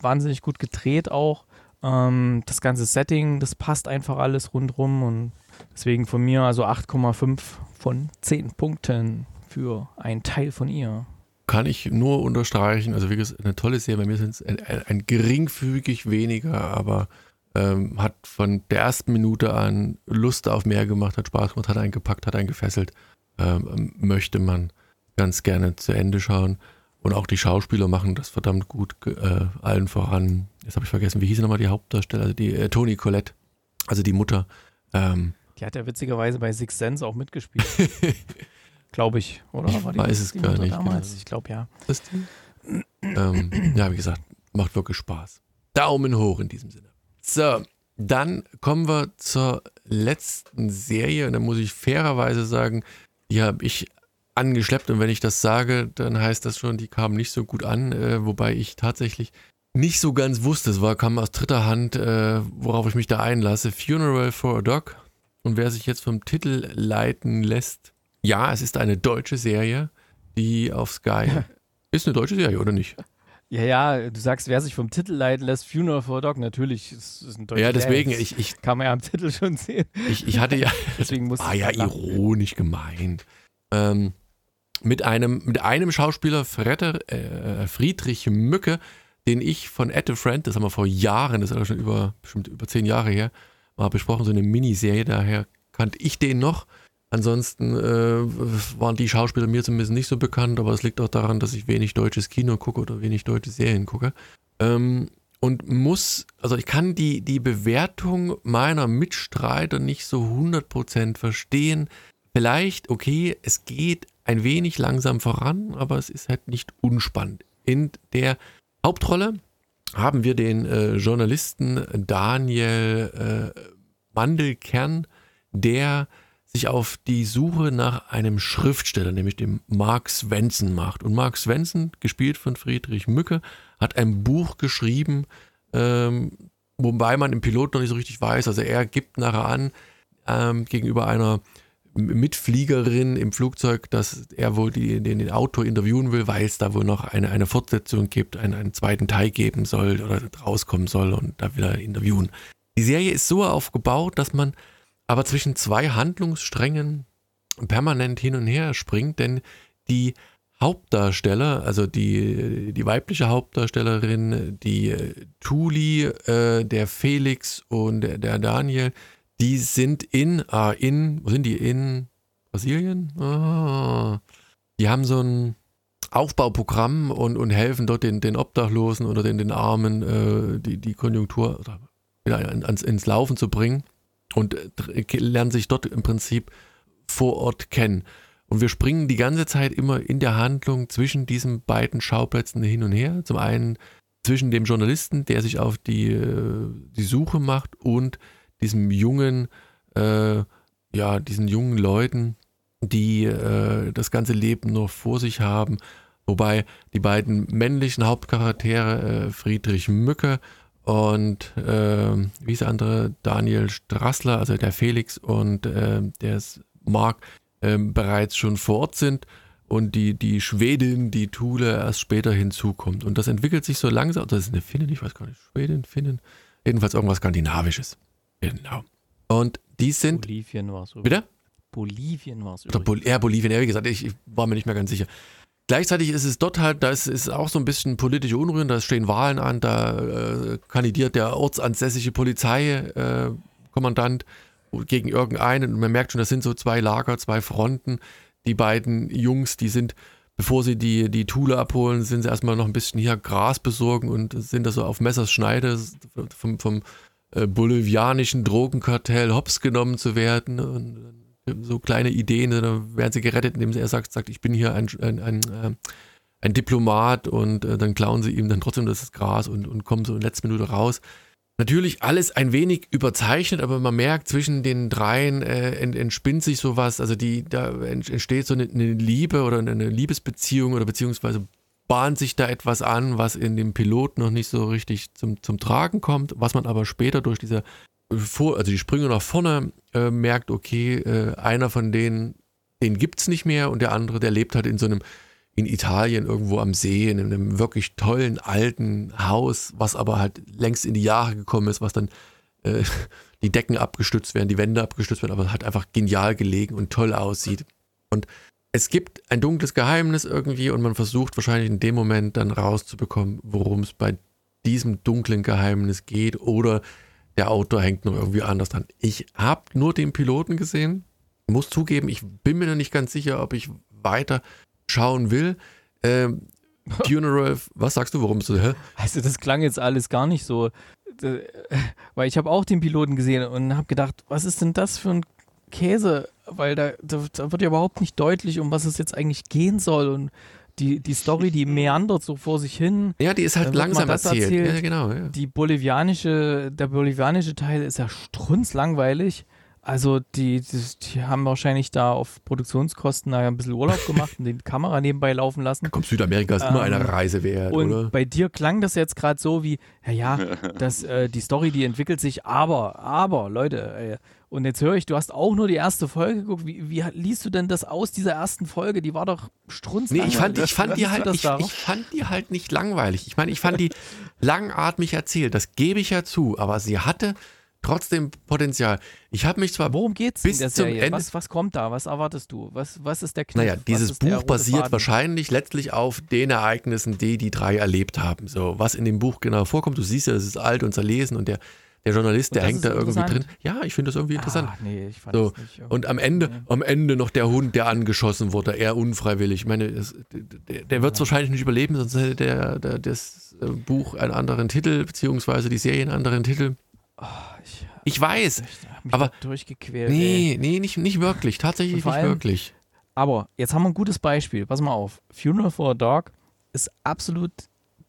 wahnsinnig gut gedreht auch. Ähm, das ganze Setting, das passt einfach alles rundrum und deswegen von mir also 8,5 von 10 Punkten für einen Teil von ihr. Kann ich nur unterstreichen. Also gesagt, eine tolle Serie. Bei mir sind es ein, ein, ein geringfügig weniger, aber ähm, hat von der ersten Minute an Lust auf mehr gemacht, hat Spaß gemacht, hat einen gepackt, hat einen gefesselt. Ähm, möchte man ganz gerne zu Ende schauen. Und auch die Schauspieler machen das verdammt gut, äh, allen voran. Jetzt habe ich vergessen, wie hieß nochmal die Hauptdarsteller? Also die äh, Toni Collette, also die Mutter. Ähm, Die hat ja witzigerweise bei Six Sense auch mitgespielt. glaube ich, oder? Ich War die- weiß es die gar Mutter nicht, Damals? genau. Ich glaube ja. ist die? ähm, ja, wie gesagt, macht wirklich Spaß. Daumen hoch in diesem Sinne. So, dann kommen wir zur letzten Serie und da muss ich fairerweise sagen, die habe ich angeschleppt und wenn ich das sage, dann heißt das schon, die kam nicht so gut an, äh, wobei ich tatsächlich nicht so ganz wusste. Es war, kam aus dritter Hand, äh, worauf ich mich da einlasse. Funeral for a Dog. Und wer sich jetzt vom Titel leiten lässt, ja, es ist eine deutsche Serie, die auf Sky. ist eine deutsche Serie, oder nicht? Ja, ja, du sagst, wer sich vom Titel leiten lässt, Funeral for a Dog, natürlich ist, ist ein deutscher Ja, deswegen, ich, ich, kann man ja am Titel schon sehen. Ich, ich hatte ja, deswegen muss war ja ironisch gemeint. Ähm, mit einem, mit einem Schauspieler, Freder, äh, Friedrich Mücke, den ich von At a Friend, das haben wir vor Jahren, das ist aber schon über, bestimmt über zehn Jahre her, mal besprochen, so eine Miniserie, daher kannte ich den noch. Ansonsten äh, waren die Schauspieler mir zumindest nicht so bekannt, aber es liegt auch daran, dass ich wenig deutsches Kino gucke oder wenig deutsche Serien gucke. Ähm, und muss, also ich kann die, die Bewertung meiner Mitstreiter nicht so 100% verstehen. Vielleicht, okay, es geht ein wenig langsam voran, aber es ist halt nicht unspannend. In der Hauptrolle haben wir den äh, Journalisten Daniel äh, Mandelkern, der sich auf die Suche nach einem Schriftsteller, nämlich dem Mark Svensson macht. Und Mark Svensson, gespielt von Friedrich Mücke, hat ein Buch geschrieben, ähm, wobei man im Pilot noch nicht so richtig weiß. Also er gibt nachher an, ähm, gegenüber einer Mitfliegerin im Flugzeug, dass er wohl die, den, den Autor interviewen will, weil es da wohl noch eine, eine Fortsetzung gibt, einen, einen zweiten Teil geben soll oder rauskommen soll und da will er interviewen. Die Serie ist so aufgebaut, dass man aber zwischen zwei Handlungssträngen permanent hin und her springt, denn die Hauptdarsteller, also die, die weibliche Hauptdarstellerin, die Tuli, äh, der Felix und der, der Daniel, die sind in, ah, in, wo sind die? In Brasilien? Ah, die haben so ein Aufbauprogramm und, und helfen dort den, den Obdachlosen oder den, den Armen äh, die, die Konjunktur wieder ans, ins Laufen zu bringen und äh, lernen sich dort im Prinzip vor Ort kennen. Und wir springen die ganze Zeit immer in der Handlung zwischen diesen beiden Schauplätzen hin und her. Zum einen zwischen dem Journalisten, der sich auf die, äh, die Suche macht und diesem jungen, äh, ja, diesen jungen Leuten, die äh, das ganze Leben noch vor sich haben. Wobei die beiden männlichen Hauptcharaktere, äh, Friedrich Mücke und äh, wie ist der andere, Daniel Strassler, also der Felix und äh, der Mark, ähm, bereits schon vor Ort sind und die, die Schwedin, die Thule, erst später hinzukommt. Und das entwickelt sich so langsam, das ist eine Finnin, ich weiß gar nicht, Schwedin, Finnen, jedenfalls irgendwas Skandinavisches. Genau. Und die sind. Bolivien war es. Bitte? Bolivien war es. Bol ja, Bolivien, ja, wie gesagt, ich, ich, war mir nicht mehr ganz sicher. Gleichzeitig ist es dort halt, da ist, ist auch so ein bisschen politische Unruhen, da stehen Wahlen an, da äh, kandidiert der ortsansässige Polizeikommandant äh, gegen irgendeinen und man merkt schon, das sind so zwei Lager, zwei Fronten. Die beiden Jungs, die sind, bevor sie die, die Thule abholen, sind sie erstmal noch ein bisschen hier Gras besorgen und sind da so auf Messers Schneide vom, vom äh, bolivianischen Drogenkartell hops genommen zu werden. Und so kleine Ideen, dann werden sie gerettet, indem er sagt, sagt ich bin hier ein, ein, ein, äh, ein Diplomat und äh, dann klauen sie ihm dann trotzdem das Gras und, und kommen so in letzter Minute raus. Natürlich alles ein wenig überzeichnet, aber man merkt, zwischen den dreien äh, entspinnt sich sowas, also die, da entsteht so eine, eine Liebe oder eine Liebesbeziehung oder beziehungsweise bahnt sich da etwas an, was in dem Pilot noch nicht so richtig zum, zum Tragen kommt, was man aber später durch diese vor, also die Sprünge nach vorne äh, merkt, okay, äh, einer von denen, den gibt es nicht mehr und der andere, der lebt halt in so einem, in Italien irgendwo am See, in einem wirklich tollen alten Haus, was aber halt längst in die Jahre gekommen ist, was dann äh, die Decken abgestützt werden, die Wände abgestützt werden, aber halt einfach genial gelegen und toll aussieht. Und es gibt ein dunkles Geheimnis irgendwie und man versucht wahrscheinlich in dem Moment dann rauszubekommen, worum es bei diesem dunklen Geheimnis geht oder der Autor hängt noch irgendwie anders dran. Ich habe nur den Piloten gesehen, muss zugeben, ich bin mir noch nicht ganz sicher, ob ich weiter schauen will. Ähm, Funeral, was sagst du, warum du? Hä? Also das klang jetzt alles gar nicht so, weil ich habe auch den Piloten gesehen und habe gedacht, was ist denn das für ein Käse, weil da, da, da, wird ja überhaupt nicht deutlich, um was es jetzt eigentlich gehen soll und die, die Story, die meandert so vor sich hin. Ja, die ist halt langsam erzählt. erzählt. Ja, genau. Ja. Die bolivianische, der bolivianische Teil ist ja strunzlangweilig. Also die, die, die, haben wahrscheinlich da auf Produktionskosten ein bisschen Urlaub gemacht und die Kamera nebenbei laufen lassen. Komm, Südamerika ist ähm, immer eine Reise wert, und oder? bei dir klang das jetzt gerade so wie, ja, ja, das, äh, die Story, die entwickelt sich, aber, aber, Leute, äh, und jetzt höre ich, du hast auch nur die erste Folge geguckt. Wie, wie liest du denn das aus, dieser ersten Folge? Die war doch strunz. Nee, ich fand, ich fand die halt, ich, ich, fand die halt nicht langweilig. Ich meine, ich fand die langatmig erzählt, das gebe ich ja zu, aber sie hatte trotzdem Potenzial. Ich habe mich zwar. Worum geht's bis in der zum Serie? Ende. Was, was kommt da? Was erwartest du? Was, was ist der Kniff? Naja, dieses Buch basiert Faden? wahrscheinlich letztlich auf den Ereignissen, die die drei erlebt haben. So, was in dem Buch genau vorkommt. Du siehst ja, es ist alt und zerlesen und der, der Journalist, der hängt da irgendwie drin. Ja, ich finde das irgendwie interessant. Ah, nee, ich fand So, nicht. Und am Ende, Nee. am Ende noch der Hund, der angeschossen wurde, eher unfreiwillig. Ich meine, es, der, der wird es wahrscheinlich nicht überleben, sonst hätte der, der, das äh, Buch einen anderen Titel, beziehungsweise die Serie einen anderen Titel. Oh, ich Ich weiß. mich aber- durchgequält. ey. Nee, nee, nicht, nicht wirklich. Tatsächlich nicht allem- wirklich. Aber jetzt haben wir ein gutes Beispiel. Pass mal auf. Funeral for a Dog ist absolut,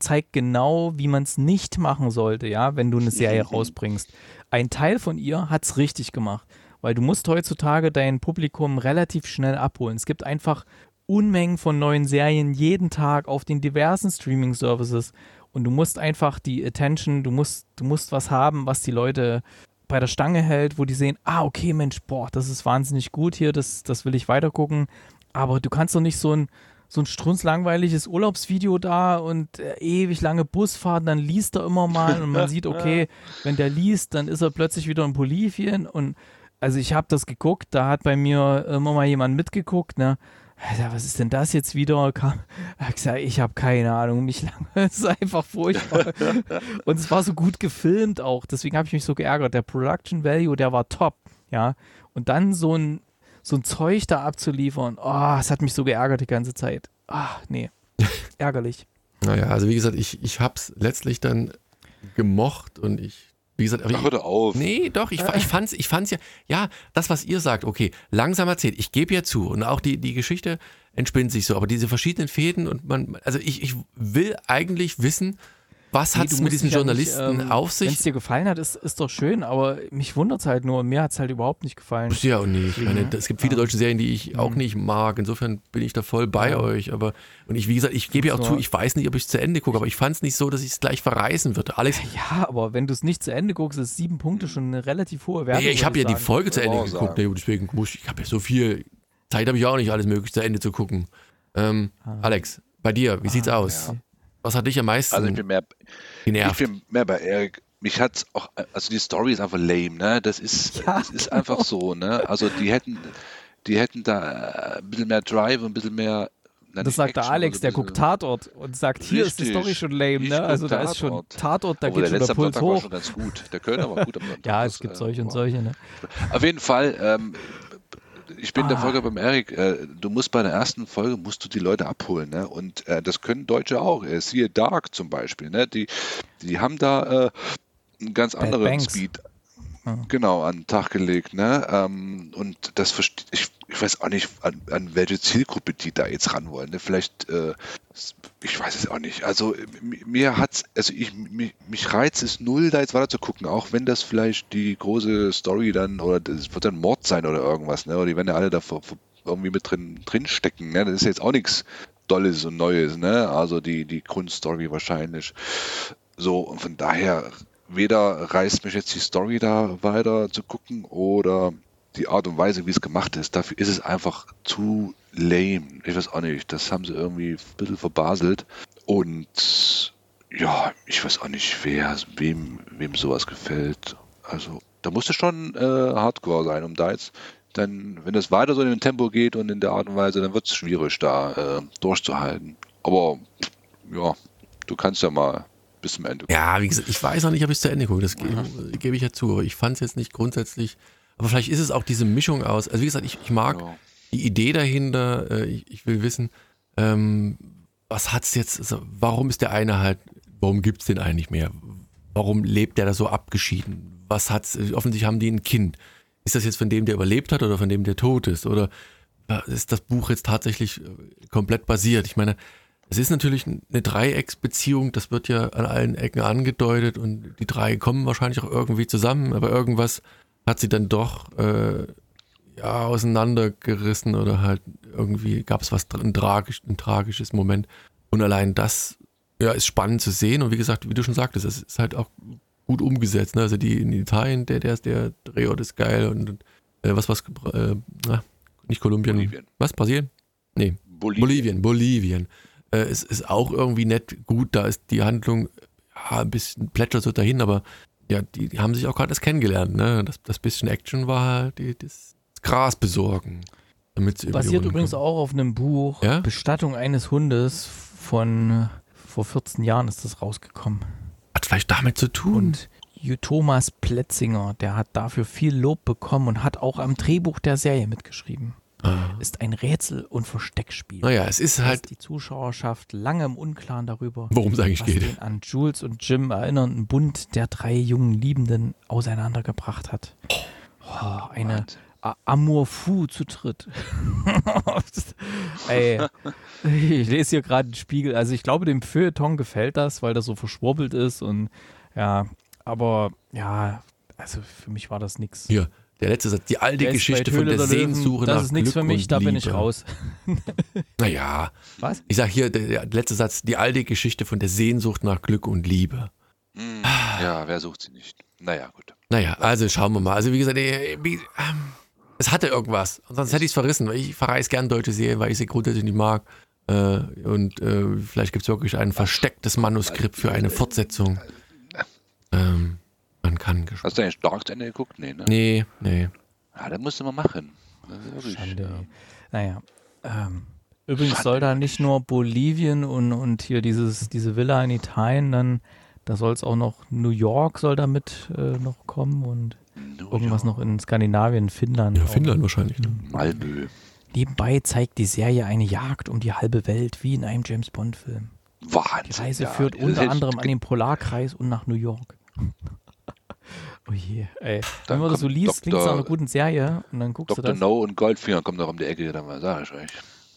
zeigt genau, wie man es nicht machen sollte, ja, wenn du eine Serie rausbringst. Ein Teil von ihr hat es richtig gemacht, weil du musst heutzutage dein Publikum relativ schnell abholen. Es gibt einfach Unmengen von neuen Serien jeden Tag auf den diversen Streaming-Services und du musst einfach die Attention, du musst, du musst was haben, was die Leute bei der Stange hält, wo die sehen, ah, okay, Mensch, boah, das ist wahnsinnig gut hier, das, das will ich weitergucken. Aber du kannst doch nicht so ein, so ein strunzlangweiliges Urlaubsvideo da und äh, ewig lange Busfahrten, dann liest er immer mal und man sieht, okay, wenn der liest, dann ist er plötzlich wieder in Bolivien und also ich habe das geguckt, da hat bei mir immer mal jemand mitgeguckt, ne? Alter, was ist denn das jetzt wieder? Kam, er hat gesagt, ich habe keine Ahnung, mich lang. Es ist einfach furchtbar. Und es war so gut gefilmt auch, deswegen habe ich mich so geärgert. Der Production Value, der war top, ja. Und dann so ein, so ein Zeug da abzuliefern, oh, es hat mich so geärgert die ganze Zeit. Ah, nee. Ärgerlich. Naja, also wie gesagt, ich, ich habe es letztlich dann gemocht und ich, wie gesagt, aber Ach, ich, hör auf. Nee, doch, ich, ich fand's, ich fand's ja, ja, das, was ihr sagt, okay, langsam erzählt, ich gebe ja zu und auch die, die Geschichte entspinnt sich so, aber diese verschiedenen Fäden und man, also ich, ich will eigentlich wissen, was hat es mit diesem Journalisten auf Wenn es sich? dir gefallen hat, ist, ist doch schön, aber mich wundert es halt nur. Mir hat es halt überhaupt nicht gefallen. Muss ja auch nicht. Ich meine, es gibt viele Ja. deutsche Serien, die ich auch Mhm. nicht mag. Insofern bin ich da voll bei Ja. euch. Aber und ich, wie gesagt, ich gebe ja auch zu, ich weiß nicht, ob ich es zu Ende gucke, aber ich fand es nicht so, dass ich es gleich verreißen würde. Alex, Ja, aber wenn du es nicht zu Ende guckst, ist sieben Punkte schon eine relativ hohe Wertung. nee, ich habe ja die sagen. Folge zu Ende auch geguckt. Nee, deswegen muss ich, ich habe ja so viel Zeit, habe ich auch nicht alles möglich zu Ende zu gucken. Ähm, Ah. Alex, bei dir, wie sieht's Ah, aus? ja. Was hat dich am meisten Also ich bin mehr, ich genervt? bin mehr bei Erik. Mich hat's auch, also die Story ist einfach lame, ne? Das ist, Ja, das ist einfach so, ne? Also die hätten, die hätten da ein bisschen mehr Drive und ein bisschen mehr. na, Das sagt der Action, Alex, aber der guckt Tatort und sagt, hier ist die Richtig. Story schon lame, Ich ne? Also da ist schon Tatort. Tatort, da Obwohl, geht schon der letzte am Puls Sonntag war hoch. schon ganz gut. Der Kölner war gut am Sonntag. Ja, es gibt äh, solche und war- solche, ne? Auf jeden Fall, ähm, ich bin der Ah. Folge beim Erik. Äh, du musst bei der ersten Folge musst du die Leute abholen, ne? Und äh, das können Deutsche auch. Äh, siehe Dark zum Beispiel, ne? Die, die haben da äh, ganz Banks. Speed. Ah. Genau, an den Tag gelegt, ne? Ähm, und das ich, ich weiß auch nicht, an, an welche Zielgruppe die da jetzt ran wollen. Ne? Vielleicht, äh, ich weiß es auch nicht. Also m- mir hat's, also ich mich, mich reizt es null, da jetzt weiter zu gucken, auch wenn das vielleicht die große Story dann oder das wird dann Mord sein oder irgendwas, ne? Oder die werden ja alle da vor- vor- irgendwie mit drin, drin stecken. Ne? Das ist jetzt auch nichts Dolles und Neues, ne? Also die, die Grundstory wahrscheinlich. So, und von daher, weder reißt mich jetzt die Story da weiter zu gucken oder die Art und Weise, wie es gemacht ist. Dafür ist es einfach zu lame. Ich weiß auch nicht. Das haben sie irgendwie ein bisschen verbaselt. Und ja, ich weiß auch nicht, wer, wem, wem sowas gefällt. Also, da musste schon äh, Hardcore sein, um da jetzt dann, wenn es weiter so in dem Tempo geht und in der Art und Weise, dann wird es schwierig, da äh, durchzuhalten. Aber ja, du kannst ja mal bis zum Ende. Ja, wie gesagt, ich weiß auch nicht, ob ich es zu Ende gucke. Das gebe, gebe ich ja zu. Aber ich fand es jetzt nicht grundsätzlich. Aber vielleicht ist es auch diese Mischung aus. Also wie gesagt, ich, ich mag Ja. die Idee dahinter. Äh, ich, ich will wissen, ähm, was hat's jetzt, also warum ist der eine halt, warum gibt's den eigentlich mehr? Warum lebt der da so abgeschieden? Was hat's, offensichtlich haben die ein Kind. Ist das jetzt von dem, der überlebt hat oder von dem, der tot ist? Oder äh, ist das Buch jetzt tatsächlich äh, komplett basiert? Ich meine, es ist natürlich eine Dreiecksbeziehung, das wird ja an allen Ecken angedeutet und die drei kommen wahrscheinlich auch irgendwie zusammen, aber irgendwas hat sie dann doch äh, ja, auseinandergerissen oder halt irgendwie gab es was ein, tragisch, ein tragisches Moment. Und allein das ja, ist spannend zu sehen. Und wie gesagt, wie du schon sagtest, es ist halt auch gut umgesetzt. Ne? Also die in Italien, der, der, der Drehort ist geil und äh, was, was, äh, nicht Kolumbien. Bolivien. Was, Brasilien? Nee. Bolivien. Bolivien. Bolivien. Äh, es ist auch irgendwie nett gut, da ist die Handlung ja, ein bisschen plätschert so dahin, aber ja, die, die haben sich auch gerade erst kennengelernt. Ne? Das, das bisschen Action war halt die, das Gras besorgen. Damit Basiert übrigens kommen. auch auf einem Buch, ja? Bestattung eines Hundes von vor 14 Jahren ist das rausgekommen. Hat vielleicht damit zu tun. Und Thomas Pletzinger, der hat dafür viel Lob bekommen und hat auch am Drehbuch der Serie mitgeschrieben. Ah. Ist ein Rätsel- und Versteckspiel. Naja, es ist halt. die Zuschauerschaft lange im Unklaren darüber, worum es eigentlich was geht. Den an Jules und Jim erinnernden Bund der drei jungen Liebenden auseinandergebracht hat. Oh, eine Amour Fou zu dritt. Ey, ich lese hier gerade den Spiegel. Also ich glaube, dem Feuilleton gefällt das, weil das so verschwurbelt ist und ja, aber ja, also für mich war das nichts. Hier, der letzte Satz, die alte Geschichte von der, der Sehnsuche nach Das ist nichts für mich, da bin ich raus. naja. Was? Ich sag hier, der, der, letzte Satz, die alte Geschichte von der Sehnsucht nach Glück und Liebe. Hm, ja, wer sucht sie nicht? Naja, gut. Naja, also schauen wir mal. Also wie gesagt, wie, ähm, es hatte irgendwas. Sonst hätte ich es verrissen. Ich verreise gern deutsche Serien, weil ich sie grundsätzlich nicht mag. Äh, und äh, vielleicht gibt es wirklich ein verstecktes Manuskript für eine Fortsetzung. Ähm, man kann Hast du eigentlich Dark Ende geguckt? Nee, ne? Nee, nee. Ja, das musste man machen. Schande. Ja. Naja. Ähm, übrigens Schande. soll da nicht nur Bolivien und, und hier dieses, diese Villa in Italien, dann da soll es auch noch New York soll da mit äh, noch kommen und New irgendwas York. noch in Skandinavien, Finnland. Ja, Finnland auch. wahrscheinlich. Ne? Malmö. Nebenbei zeigt die Serie eine Jagd um die halbe Welt, wie in einem James Bond-Film. Wahnsinn. Die Reise ja, führt unter anderem an den Polarkreis und nach New York. Oh je, ey. Wenn man das so liest, klingt es nach einer guten Serie und dann guckst Dr. du das. No und Goldfinger kommen noch um die Ecke, dann mal sage ich euch.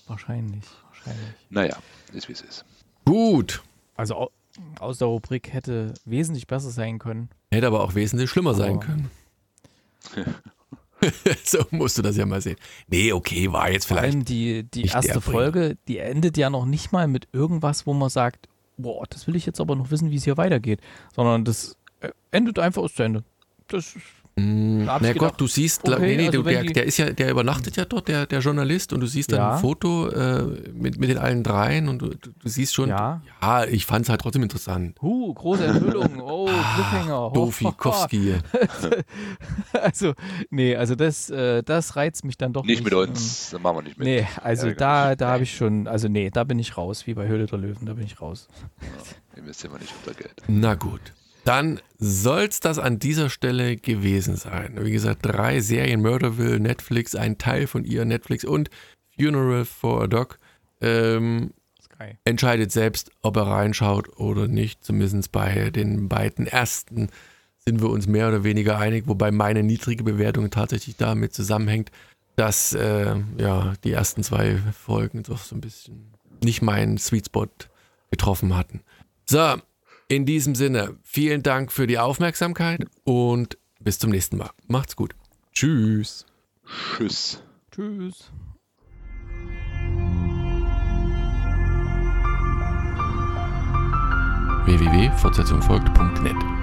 Wahrscheinlich, wahrscheinlich. Naja, ist wie es ist. Gut. Also aus der Rubrik hätte wesentlich besser sein können. Hätte aber auch wesentlich schlimmer aber sein können. so musst du das ja mal sehen. Nee, okay, war jetzt vielleicht. Vor allem die, die erste Folge, die endet ja noch nicht mal mit irgendwas, wo man sagt, boah, das will ich jetzt aber noch wissen, wie es hier weitergeht. Sondern das äh, endet einfach aus zu Ende. Das ist Mm, na Gott, du siehst, okay, nee, nee, also der, der, ist ja, der übernachtet ja dort, der, der Journalist, und du siehst dann ja. ein Foto äh, mit, mit den allen dreien und du, du siehst schon, ja, ja ich fand es halt trotzdem interessant. Huh, große Enthüllung, oh, ah, Cliffhanger. Dofikowski. also, nee, also das, äh, das reizt mich dann doch nicht. Nicht mit uns, dann machen wir nicht mit. Nee, also ja, da, da habe ich schon, also nee, da bin ich raus, wie bei Höhle der Löwen, da bin ich raus. Ja, investieren wir nicht unter Geld. Na gut. Dann soll es das an dieser Stelle gewesen sein. Wie gesagt, drei Serien, Murderville, Netflix, ein Teil von ihr, Netflix und Funeral for a Dog. Ähm, entscheidet selbst, ob er reinschaut oder nicht. Zumindest bei den beiden ersten sind wir uns mehr oder weniger einig, wobei meine niedrige Bewertung tatsächlich damit zusammenhängt, dass äh, ja, die ersten zwei Folgen doch so ein bisschen nicht meinen Sweet Spot getroffen hatten. So, in diesem Sinne, vielen Dank für die Aufmerksamkeit und bis zum nächsten Mal. Macht's gut. Tschüss. Tschüss. Tschüss. www.fortsetzungfolgt.net